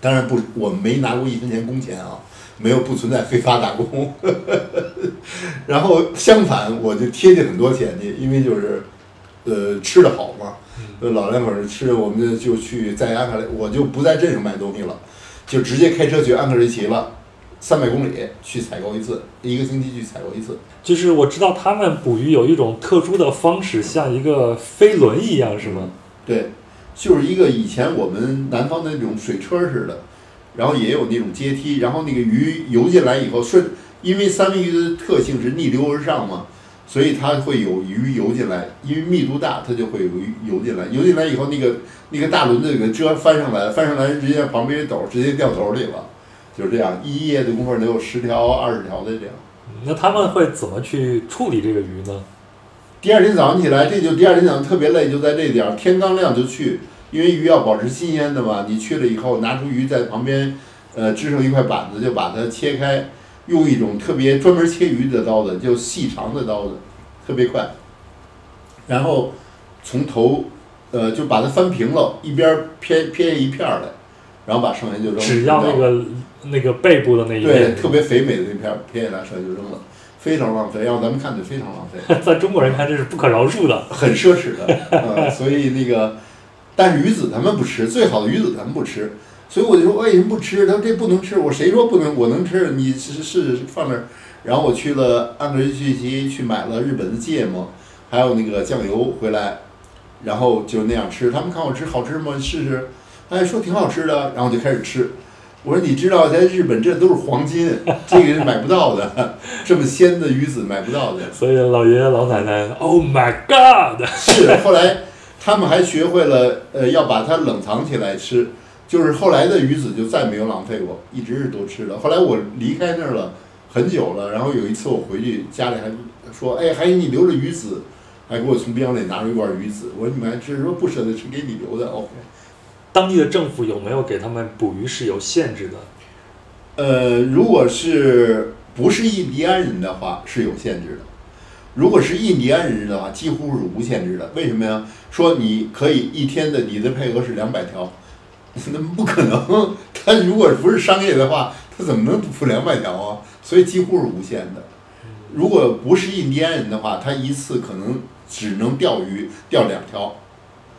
当然不，我们没拿过一分钱工钱啊，没有不存在非法打工。然后相反，我就贴进很多钱去，因为就是，呃，吃的好嘛，呃，老两口儿吃，我们就去在安克雷，我就不在镇上买东西了，就直接开车去安克雷奇了，三百公里去采购一次，一个星期去采购一次。就是我知道他们捕鱼有一种特殊的方式，像一个飞轮一样，是吗？对，就是一个以前我们南方的那种水车似的，然后也有那种阶梯，然后那个鱼游进来以后顺，因为三文鱼的特性是逆流而上嘛，所以它会有鱼游进来，因为密度大，它就会有鱼游进来，游进来以后那个那个大轮子给它遮翻上来，翻上来直接旁边一斗直接掉头里了，就是这样，一夜的功夫能有十条二十条的这样。那他们会怎么去处理这个鱼呢？第二天早上起来，这就第二天早上特别累，就在这点儿，天刚亮就去，因为鱼要保持新鲜的嘛。你去了以后，拿出鱼在旁边，呃，支上一块板子，就把它切开，用一种特别专门切鱼的刀子，就细长的刀子，特别快。然后从头，呃，就把它翻平了，一边儿撇撇一片儿来，然后把剩下就扔。只要那个那个背部的那一对，特别肥美的那片儿撇下来，剩下就扔了，非常浪费。让咱们看就非常浪费。在中国人看这是不可饶恕的。很奢侈的，呃，所以那个，但是鱼子他们不吃，最好的鱼子他们不吃，所以我就说为什么不吃？他说这不能吃，我谁说不能？我能吃，你试试放那儿。然后我去了安格瑞去集去买了日本的芥末，还有那个酱油回来，然后就那样吃。他们看我吃好吃吗？试试，哎，说挺好吃的，然后就开始吃。我说你知道，在日本这都是黄金，这个是买不到的，这么鲜的鱼子买不到的。所以老爷爷老奶奶，Oh my God！是，后来他们还学会了，呃，要把它冷藏起来吃。就是后来的鱼子就再没有浪费过，一直是都吃的。后来我离开那儿了很久了，然后有一次我回去，家里还说，哎，还给你留着鱼子，还给我从冰箱里拿出一罐鱼子。我说你们还吃？说不舍得吃，给你留的。OK。当地的政府有没有给他们捕鱼是有限制的？呃，如果是不是印第安人的话是有限制的，如果是印第安人的话，几乎是无限制的。为什么呀？说你可以一天的你的配额是两百条，那不可能。他如果不是商业的话，他怎么能捕两百条啊？所以几乎是无限的。如果不是印第安人的话，他一次可能只能钓鱼钓两条。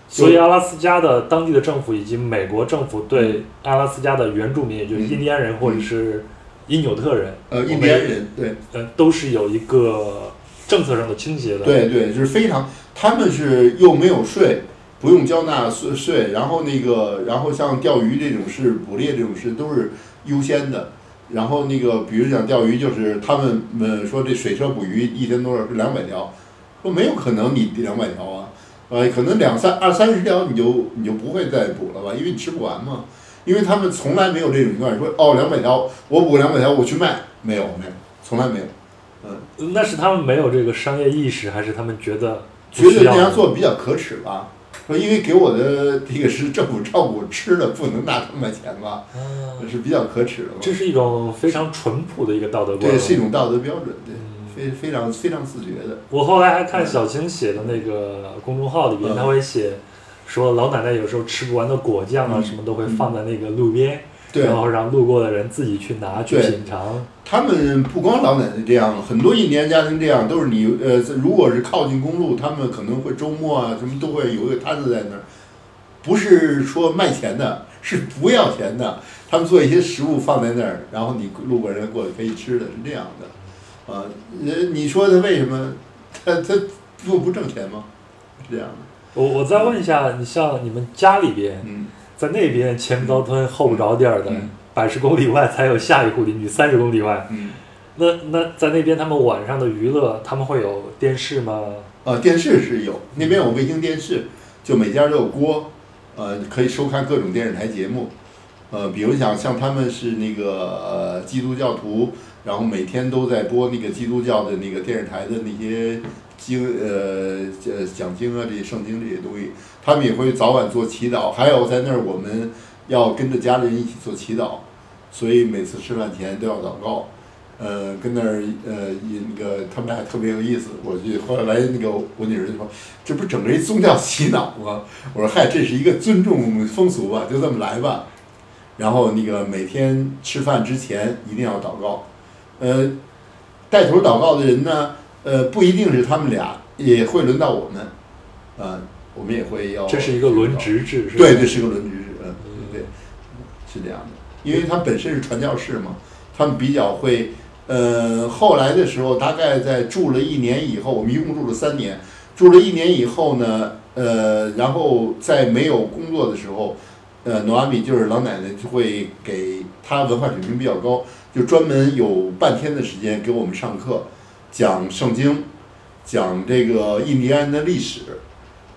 所以阿拉斯加的当地的政府以及美国政府对阿拉斯加的原住民，也就是印第安人或者是因纽特人，呃，印第安人对，呃，都是有一个政策上的倾斜的。对对，就是非常，他们是又没有税，不用交纳税税，然后那个，然后像钓鱼这种事、捕猎这种事都是优先的。然后那个，比如讲钓鱼，就是他们们说这水车捕鱼一天多少是两百条，说没有可能你两百条啊。呃，可能两三二三十条你就你就不会再补了吧，因为你吃不完嘛。因为他们从来没有这种情况，说哦两百条我补两百条我去卖，没有没有，从来没有。嗯，那是他们没有这个商业意识，还是他们觉得觉得那样做比较可耻吧？说因为给我的这个是政府照顾吃的，不能拿他们钱吧？嗯，是比较可耻的。这是一种非常淳朴的一个道德观，对，是一种道德标准，对。非非常非常自觉的。我后来还看小青写的那个公众号里边，他会写说老奶奶有时候吃不完的果酱啊什么都会放在那个路边，然后让路过的人自己去拿去品尝。他们不光老奶奶这样，很多印第安家庭这样，都是你呃，如果是靠近公路，他们可能会周末啊什么都会有一个摊子在那儿，不是说卖钱的，是不要钱的。他们做一些食物放在那儿，然后你路过人过去可以吃的，是这样的。啊，呃，你说他为什么他他不不挣钱吗？是这样的。我我再问一下，你像你们家里边，在那边前不着村后不着店的，百十公里外才有下一户邻居，三十公里外。那那在那边他们晚上的娱乐，他们会有电视吗？呃，电视是有，那边有卫星电视，就每家都有锅，呃，可以收看各种电视台节目。呃，比如讲像他们是那个基督教徒。然后每天都在播那个基督教的那个电视台的那些经呃呃讲经啊这些圣经这些东西，他们也会早晚做祈祷，还有在那儿我们要跟着家里人一起做祈祷，所以每次吃饭前都要祷告，呃跟那儿呃那个他们俩特别有意思，我就后来那个我女儿就说，这不整个一宗教洗脑吗？我说嗨，这是一个尊重风俗吧，就这么来吧，然后那个每天吃饭之前一定要祷告。呃，带头祷告的人呢，呃，不一定是他们俩，也会轮到我们，啊，我们也会要。这是一个轮值制，是吧？对，这是一个轮值制，嗯，对，是这样的。因为他本身是传教士嘛，他们比较会，呃，后来的时候，大概在住了一年以后，我们一共住了三年，住了一年以后呢，呃，然后在没有工作的时候，呃，诺阿米就是老奶奶就会给他文化水平比较高。就专门有半天的时间给我们上课，讲圣经，讲这个印第安的历史，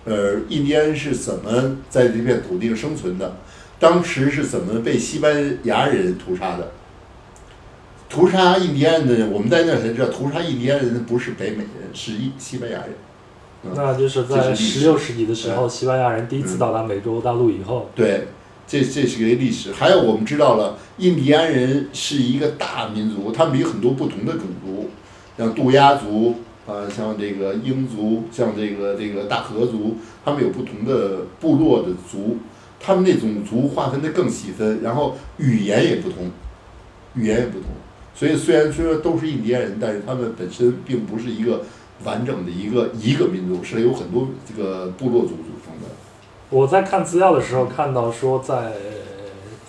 呃，印第安是怎么在这片土地上生存的，当时是怎么被西班牙人屠杀的？屠杀印第安的，我们在那才知道，屠杀印第安人不是北美人，是一西班牙人。那就是在十六世纪的时候，西班牙人第一次到达美洲大陆以后。对。这这是个历史，还有我们知道了，印第安人是一个大民族，他们有很多不同的种族，像杜鸦族，啊，像这个英族，像这个这个大河族，他们有不同的部落的族，他们那种族划分的更细分，然后语言也不同，语言也不同，所以虽然说都是印第安人，但是他们本身并不是一个完整的一个一个民族，是有很多这个部落族组成的。我在看资料的时候看到说，在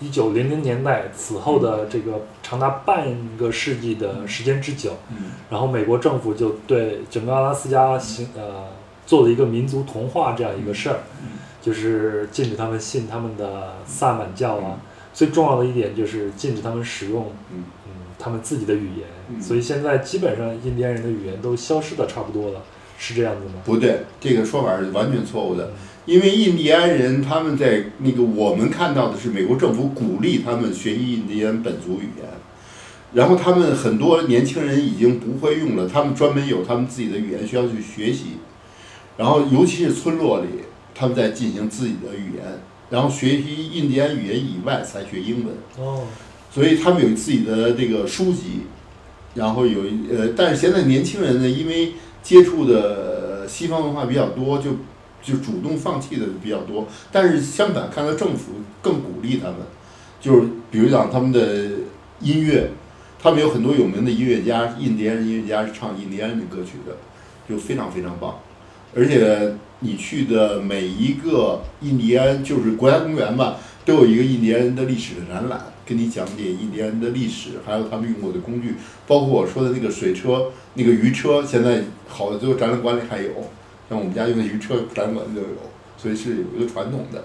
一九零零年代此后的这个长达半个世纪的时间之久，嗯然后美国政府就对整个阿拉斯加行呃做了一个民族同化这样一个事儿，就是禁止他们信他们的萨满教啊。最重要的一点就是禁止他们使用嗯嗯他们自己的语言，嗯所以现在基本上印第安人的语言都消失的差不多了，是这样子吗？不对，这个说法是完全错误的。因为印第安人他们在那个我们看到的是美国政府鼓励他们学习印第安本族语言，然后他们很多年轻人已经不会用了，他们专门有他们自己的语言需要去学习，然后尤其是村落里，他们在进行自己的语言，然后学习印第安语言以外才学英文。哦，所以他们有自己的这个书籍，然后有呃，但是现在年轻人呢，因为接触的西方文化比较多，就就主动放弃的比较多。但是相反，看到政府更鼓励他们，就是比如讲他们的音乐，他们有很多有名的音乐家，印第安音乐家是唱印第安的歌曲的，就非常非常棒。而且你去的每一个印第安就是国家公园吧，都有一个印第安人的历史的展览，跟你讲解印第安的历史，还有他们用过的工具，包括我说的那个水车、那个鱼车，现在好多展览馆里还有，像我们家用的鱼车展览馆就有，所以是有一个传统的。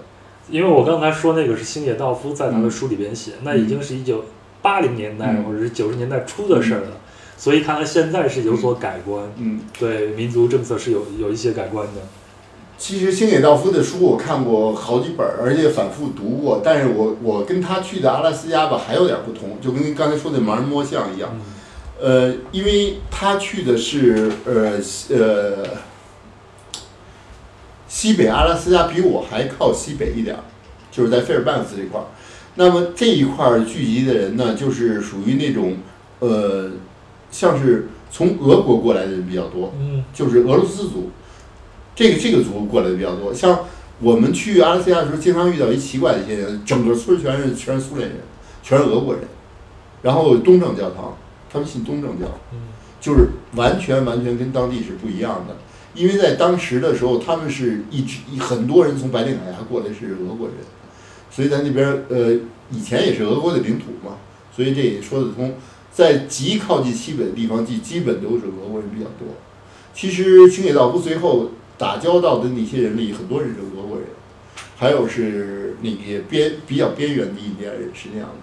因为我刚才说那个是星野道夫在他的书里边写，那已经是一九八零年代、嗯或者是九十年代初的事儿了，所以看来现在是有所改观，嗯，对民族政策是有有一些改观的。其实星野道夫的书我看过好几本儿，而且反复读过。但是我我跟他去的阿拉斯加吧还有点不同，就跟刚才说的盲人摸象一样。嗯呃，因为他去的是呃西呃西北阿拉斯加，比我还靠西北一点儿，就是在费尔班克斯这块儿。那么这一块儿聚集的人呢，就是属于那种呃，像是从俄国过来的人比较多，嗯就是俄罗斯族，这个这个族过来的比较多。像我们去阿拉斯加的时候，经常遇到一奇怪的一些人，整个村全是全是苏联人，全是俄国人，然后东正教堂，他们信东正教，嗯就是完全完全跟当地是不一样的。因为在当时的时候，他们是一直很多人从白令海峡过来是俄国人，所以在那边儿呃以前也是俄国的领土嘛，所以这也说得通。在极靠近西北的地方，基基本都是俄国人比较多。其实清野道夫最后打交道的那些人里，很多人是俄国人，还有是那个边比较边缘的印第安人是那样的。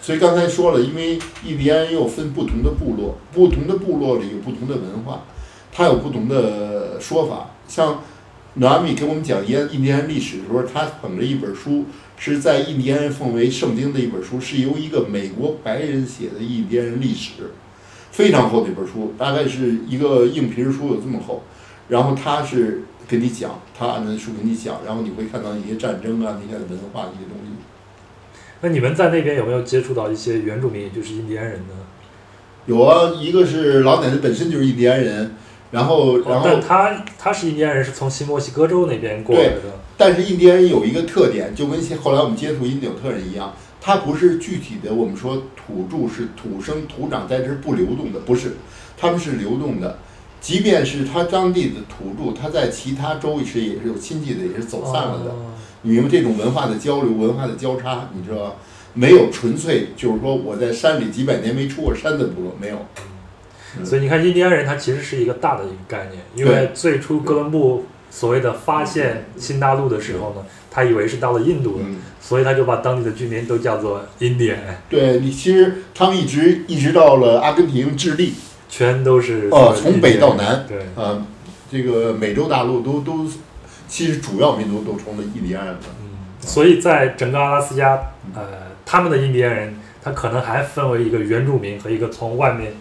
所以刚才说了，因为印第安人又分不同的部落，不同的部落里有不同的文化，它有不同的说法。像努阿米给我们讲印印第安历史的时候，他捧着一本书，是在印第安人奉为圣经的一本书，是由一个美国白人写的印第安人历史，非常厚的一本书，大概是一个硬皮书有这么厚。然后他是给你讲，他按照书给你讲，然后你会看到一些战争啊，那些文化一些东西。那你们在那边有没有接触到一些原住民，也就是印第安人呢？有啊，一个是老奶奶本身就是印第安人，然后然后哦但他他是印第安人，是从新墨西哥州那边过来的。但是印第安人有一个特点，就跟后来我们接触因纽特人一样，他不是具体的我们说土著是土生土长在这儿不流动的，不是，他们是流动的。即便是他当地的土著，他在其他州是也是有亲戚的，也是走散了的。哦你明白这种文化的交流、文化的交叉，你知道吧？没有纯粹就是说我在山里几百年没出过山的部落，没有。所以你看，印第安人他其实是一个大的一个概念，因为最初哥伦布所谓的发现新大陆的时候呢，他以为是到了印度的，嗯，所以他就把当地的居民都叫做印第安，对你其实他们一直一直到了阿根廷、智利，全都是哦从北到南对，呃，这个美洲大陆都都，其实主要民族都成了印第安人了。嗯，所以在整个阿拉斯加，呃，他们的印第安人，他可能还分为一个原住民和一个从外面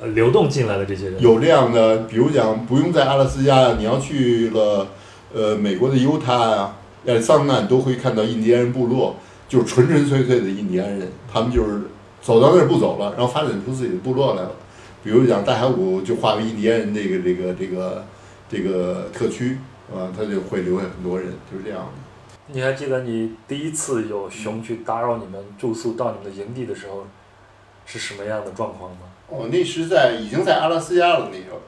呃流动进来的这些人。有这样的，比如讲，不用在阿拉斯加，你要去了，呃，美国的犹他啊、亚利桑那，你都会看到印第安人部落，就是纯纯粹粹的印第安人，他们就是走到那儿不走了，然后发展出自己的部落来了。比如讲，大峡谷就划为印第安人这个这个这个这个特区，啊，他就会留下很多人，就是这样的。你还记得你第一次有熊去打扰你们住宿到你们的营地的时候，是什么样的状况吗？哦，那时在已经在阿拉斯加了，那时候，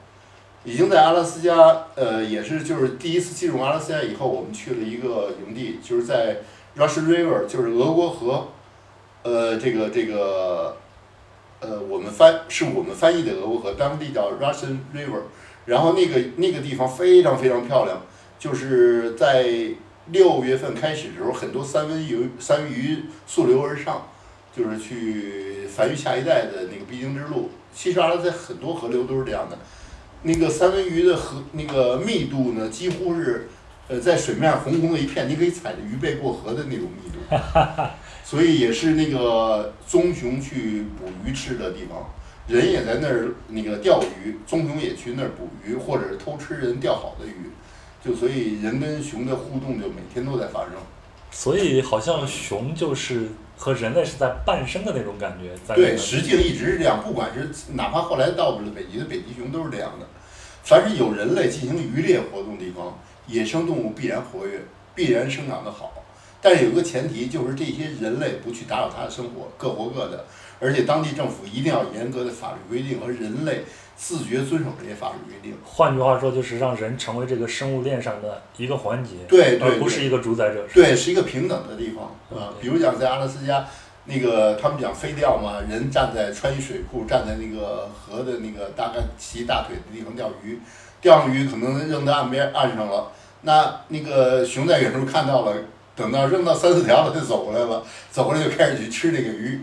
已经在阿拉斯加，呃，也是就是第一次进入阿拉斯加以后，我们去了一个营地，就是在 Russian River，就是俄国河，呃，这个这个，呃，我们翻是我们翻译的俄国河，当地叫 Russian River，然后那个那个地方非常非常漂亮，就是在六月份开始的时候，很多三文鱼三文鱼溯流而上，就是去繁育下一代的那个必经之路。其实阿拉在很多河流都是这样的。那个三文鱼的河那个密度呢，几乎是，呃，在水面上红红的一片，你可以踩着鱼背过河的那种密度，所以也是那个棕熊去捕鱼吃的地方，人也在那儿那个钓鱼，棕熊也去那儿捕鱼，或者是偷吃人钓好的鱼，就所以人跟熊的互动就每天都在发生。所以好像熊就是和人类是在伴生的那种感觉，在对，实际上一直是这样，不管是哪怕后来到了北极的北极熊都是这样的。凡是有人类进行渔猎活动的地方，野生动物必然活跃，必然生长得好。但是有个前提，就是这些人类不去打扰它的生活，各活各的，而且当地政府一定要严格的法律规定和人类自觉遵守这些法律规定。换句话说，就是让人成为这个生物链上的一个环节，对对不是一个主宰者。对，是一个平等的地方啊。对比如讲在阿拉斯加，那个他们讲飞钓嘛，人站在穿一水库，站在那个河的那个大概齐大腿的地方钓鱼，钓上鱼可能扔在岸边岸上了，那那个熊在远处看到了，等到扔到三四条了，就走过来了，走过来就开始去吃这个鱼，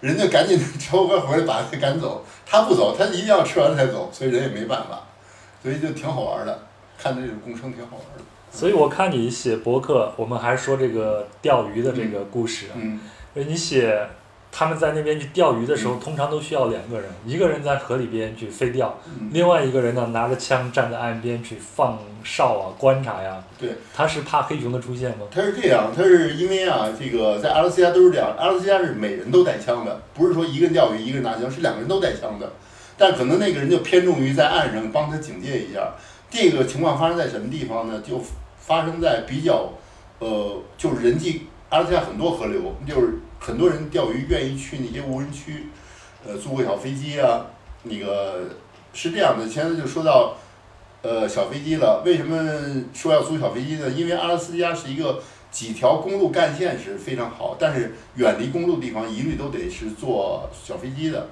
人家赶紧抽个回来把他赶走，他不走，他一定要吃完才走，所以人也没办法，所以就挺好玩的，看的这种共生挺好玩的。所以我看你写博客，我们还说这个钓鱼的这个故事啊，嗯，你写他们在那边去钓鱼的时候，通常都需要两个人，一个人在河里边去飞钓，嗯另外一个人呢拿着枪站在岸边去放哨啊、观察呀。对。他是怕黑熊的出现吗？他是这样，他是因为啊，这个在阿拉斯加都是这样，阿拉斯加是每人都带枪的，不是说一个人钓鱼一个人拿枪，是两个人都带枪的，但可能那个人就偏重于在岸上帮他警戒一下。这个情况发生在什么地方呢？就发生在比较，呃，就是人际阿拉斯加很多河流，就是很多人钓鱼愿意去那些无人区，呃，租个小飞机啊，那个是这样的。现在就说到。呃，小飞机了。为什么说要租小飞机呢？因为阿拉斯加是一个几条公路干线是非常好，但是远离公路的地方一律都得是坐小飞机的。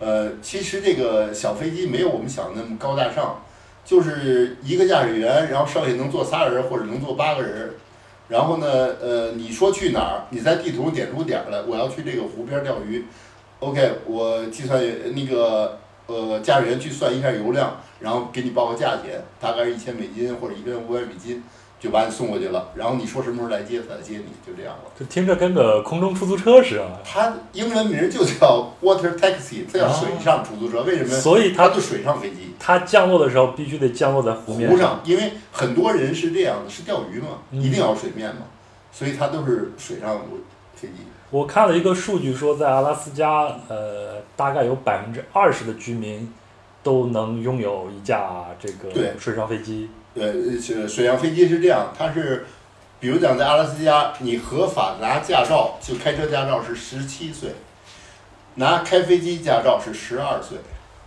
呃，其实这个小飞机没有我们想的那么高大上，就是一个驾驶员，然后剩下能坐仨人或者能坐八个人。然后呢，呃，你说去哪儿？你在地图点出点儿来，我要去这个湖边儿钓鱼。OK，我计算那个呃驾驶员去算一下油量，然后给你报个价钱，大概是一千美金或者一个人五百美金，就把你送过去了。然后你说什么时候来接，他来接你，就这样了。这听着跟个空中出租车似的。它英文名就叫 water taxi，它叫水上出租车。为什么？所以它它就水上飞机，它降落的时候必须得降落在湖面湖上，因为很多人是这样的，是钓鱼嘛，嗯一定要水面嘛，所以它都是水上飞机。我看了一个数据说，在阿拉斯加，呃，大概有百分之二十的居民都能拥有一架这个对水上飞机。呃，是水上飞机是这样，它是，比如讲在阿拉斯加，你合法拿驾照，就开车驾照是十七岁，拿开飞机驾照是十二岁，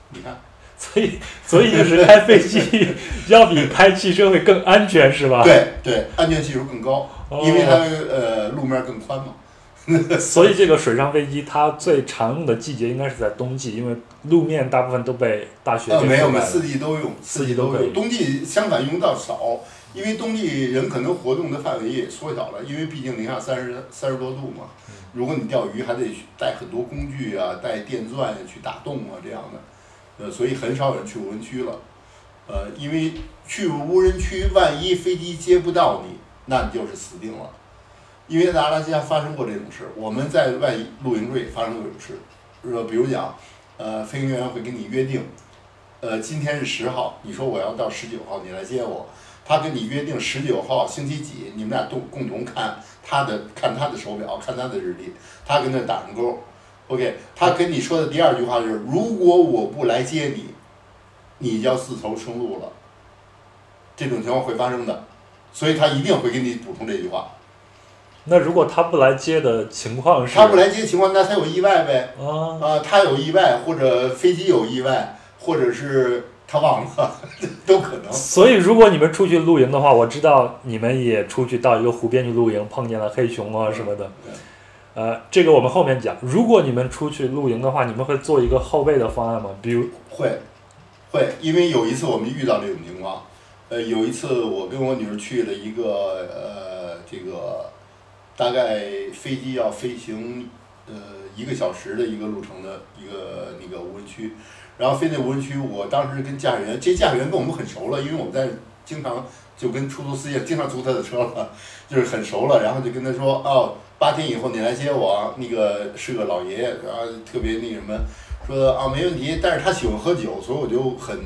你看，所以，所以就是开飞机 要比开汽车会更安全，是吧？。对对，安全系数更高，哦因为它呃路面更宽嘛。所以这个水上飞机它最常用的季节应该是在冬季，因为路面大部分都被大雪呃，给没有，没有，四季都用，四季都用。冬季相反用到少，因为冬季人可能活动的范围也缩小了，因为毕竟零下三十三十多度嘛。如果你钓鱼，还得带很多工具啊，带电钻呀去打洞啊这样的，呃，所以很少有人去无人区了。呃，因为去无人区，万一飞机接不到你，那你就是死定了。因为在阿拉斯加发生过这种事，我们在外露营队发生过这种事，说比如讲，呃，飞行员会跟你约定，呃，今天是十号，你说我要到十九号，你来接我。他跟你约定十九号星期几，你们俩都共同看他的看他的手表，看他的日历，他跟那打上勾。OK，他跟你说的第二句话就是，如果我不来接你，你就要自投生路了。这种情况会发生的，所以他一定会给你补充这句话。那如果他不来接的情况是，他不来接情况，那他有意外呗。啊，啊，他有意外，或者飞机有意外，或者是他他忘了，都可能。所以，如果你们出去露营的话，我知道你们也出去到一个湖边去露营，碰见了黑熊啊什么的。呃，这个我们后面讲。如果你们出去露营的话，你们会做一个后备的方案吗？比如会，会，因为有一次我们遇到这种情况。呃，有一次我跟我女儿去了一个呃，这个大概飞机要飞行呃一个小时的一个路程的一个那个无人区，然后飞那无人区，我当时跟驾驶员，这驾驶员跟我们很熟了，因为我们在经常就跟出租司机经常租他的车了，就是很熟了，然后就跟他说，哦，八天以后你来接我，那个是个老爷爷，然后特别那什么，说啊没问题，但是他喜欢喝酒，所以我就很。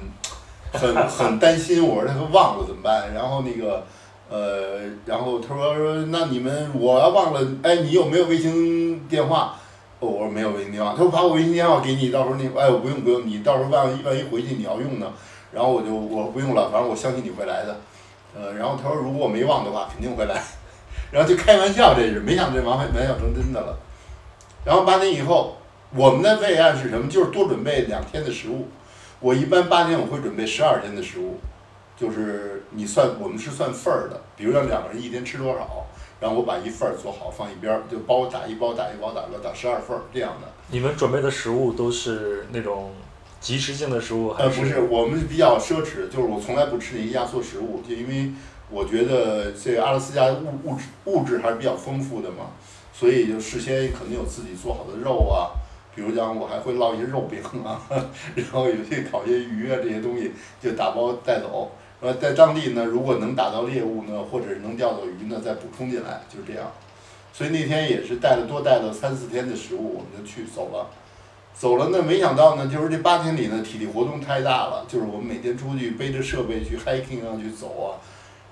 很很担心，我说他忘了怎么办？然后那个，呃，然后他说说那你们我要忘了，哎，你有没有卫星电话？我说没有卫星电话。他说把我微信电话给你，到时候你哎，我不用不用，你到时候万一万一回去你要用呢？然后我就我不用了，反正我相信你会来的。呃，然后他说如果我没忘的话，肯定会来。然后就开玩笑，这是没想这玩玩笑成真的了。然后八天以后，我们的备案是什么？就是多准备两天的食物。我一般八天我会准备十二天的食物，就是你算我们是算份儿的，比如让两个人一天吃多少，然后我把一份儿做好放一边儿，就包打一包打一包打个打十二份儿这样的。你们准备的食物都是那种即食性的食物还呃，不是，我们比较奢侈，就是我从来不吃那些压缩食物，就因为我觉得这个阿拉斯加物物质物质还是比较丰富的嘛，所以就事先肯定有自己做好的肉啊。比如讲，我还会烙一些肉饼啊，然后有些烤些鱼啊，这些东西就打包带走。呃，在当地呢，如果能打到猎物呢，或者是能钓到鱼呢，再补充进来，就是这样。所以那天也是带了多带了三四天的食物，我们就去走了。走了呢，没想到呢，就是这八天里呢，体力活动太大了，就是我们每天出去背着设备去 hiking 啊，去走啊。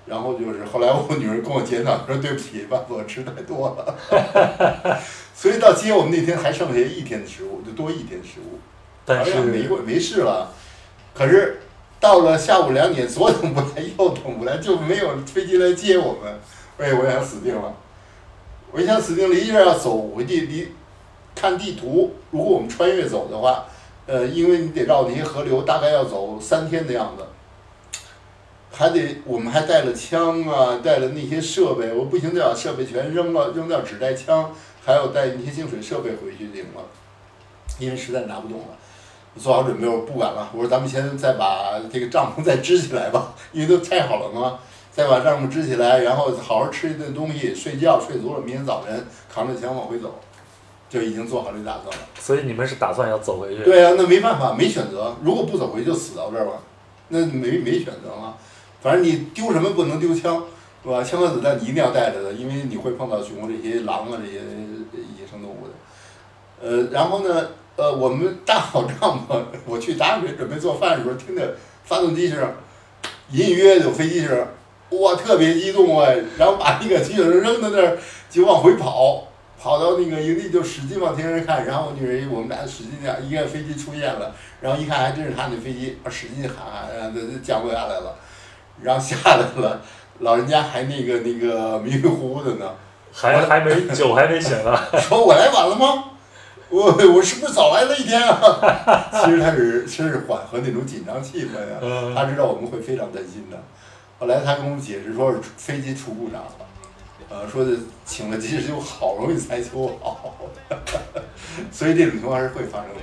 然后就是后来我女儿跟我检讨说：“对不起，爸爸吃太多了。”所以到今天我们那天还剩下一天的食物，就多一天食物。但是没没事了。可是到了下午两点，左等不来，右等不来，就没有飞机来接我们。哎，我想死定了！我想死定了，一下要走回去，离看地图，如果我们穿越走的话，呃，因为你得绕那些河流，大概要走三天的样子。还得，我们还带了枪啊，带了那些设备，我不行就把设备全扔了，扔掉只带枪，还有带那些净水设备回去领了，因为实在拿不动了。做好准备，我不管了，我说咱们先再把这个帐篷 再支起来吧，因为都拆好了嘛，再把帐篷支起来，然后好好吃一顿东西，睡觉睡足了，明天早晨扛着枪往回走，就已经做好这打算了。所以你们是打算要走回去？对啊，那没办法，没选择，如果不走回去就死到这儿吧，那没没选择嘛。反正你丢什么不能丢枪，是吧？枪和子弹你一定要带着的，因为你会碰到熊这些狼啊这些野生动物的。呃，然后呢，呃，我们搭好帐篷，我去打水准备做饭的时候，听着发动机声，隐隐约约有飞机声，哇，特别激动啊！然后把那个机器人扔在那儿，就往回跑，跑到那个营地就使劲往天上看，然后我女人我们俩使劲点，一看飞机出现了，然后一看还真是他那飞机，使劲喊，然后降落下来了。然后下来了，老人家还那个那个迷迷糊糊的呢，还还没酒还没醒呢。说我来晚了吗？我我是不是早来了一天啊？其实他是其实是缓和那种紧张气氛呀，他知道我们会非常担心的。后来他跟我们解释说是飞机出故障了，呃，说的请了急救，好容易才修好，所以这种情况是会发生的。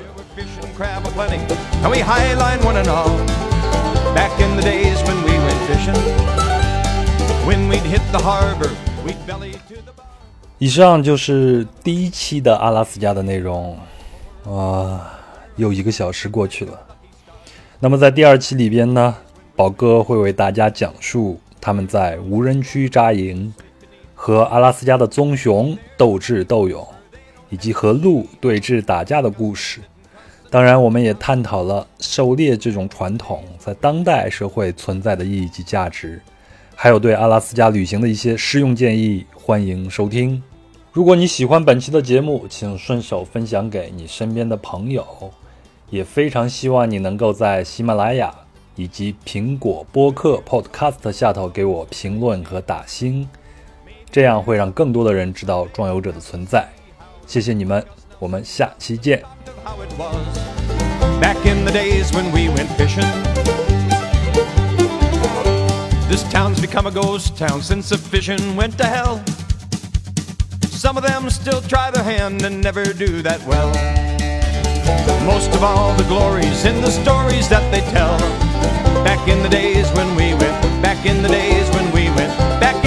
以上就是第一期的阿拉斯加的内容，啊，又一个小时过去了。那么在第二期里边呢，宝哥会为大家讲述他们在无人区扎营，和阿拉斯加的棕熊斗智斗勇，以及和鹿对峙打架的故事。当然，我们也探讨了狩猎这种传统在当代社会存在的意义及价值，还有对阿拉斯加旅行的一些实用建议。欢迎收听。如果你喜欢本期的节目，请顺手分享给你身边的朋友。也非常希望你能够在喜马拉雅以及苹果播客 Podcast 下头给我评论和打星，这样会让更多的人知道壮游者的存在。谢谢你们，我们下期见。how it was back in the days when we went fishing. This town's become a ghost town since the fishing went to hell. Some of them still try their hand and never do that well. Most of all, the glories in the stories that they tell. Back in the days when we went, back in the days when we went, back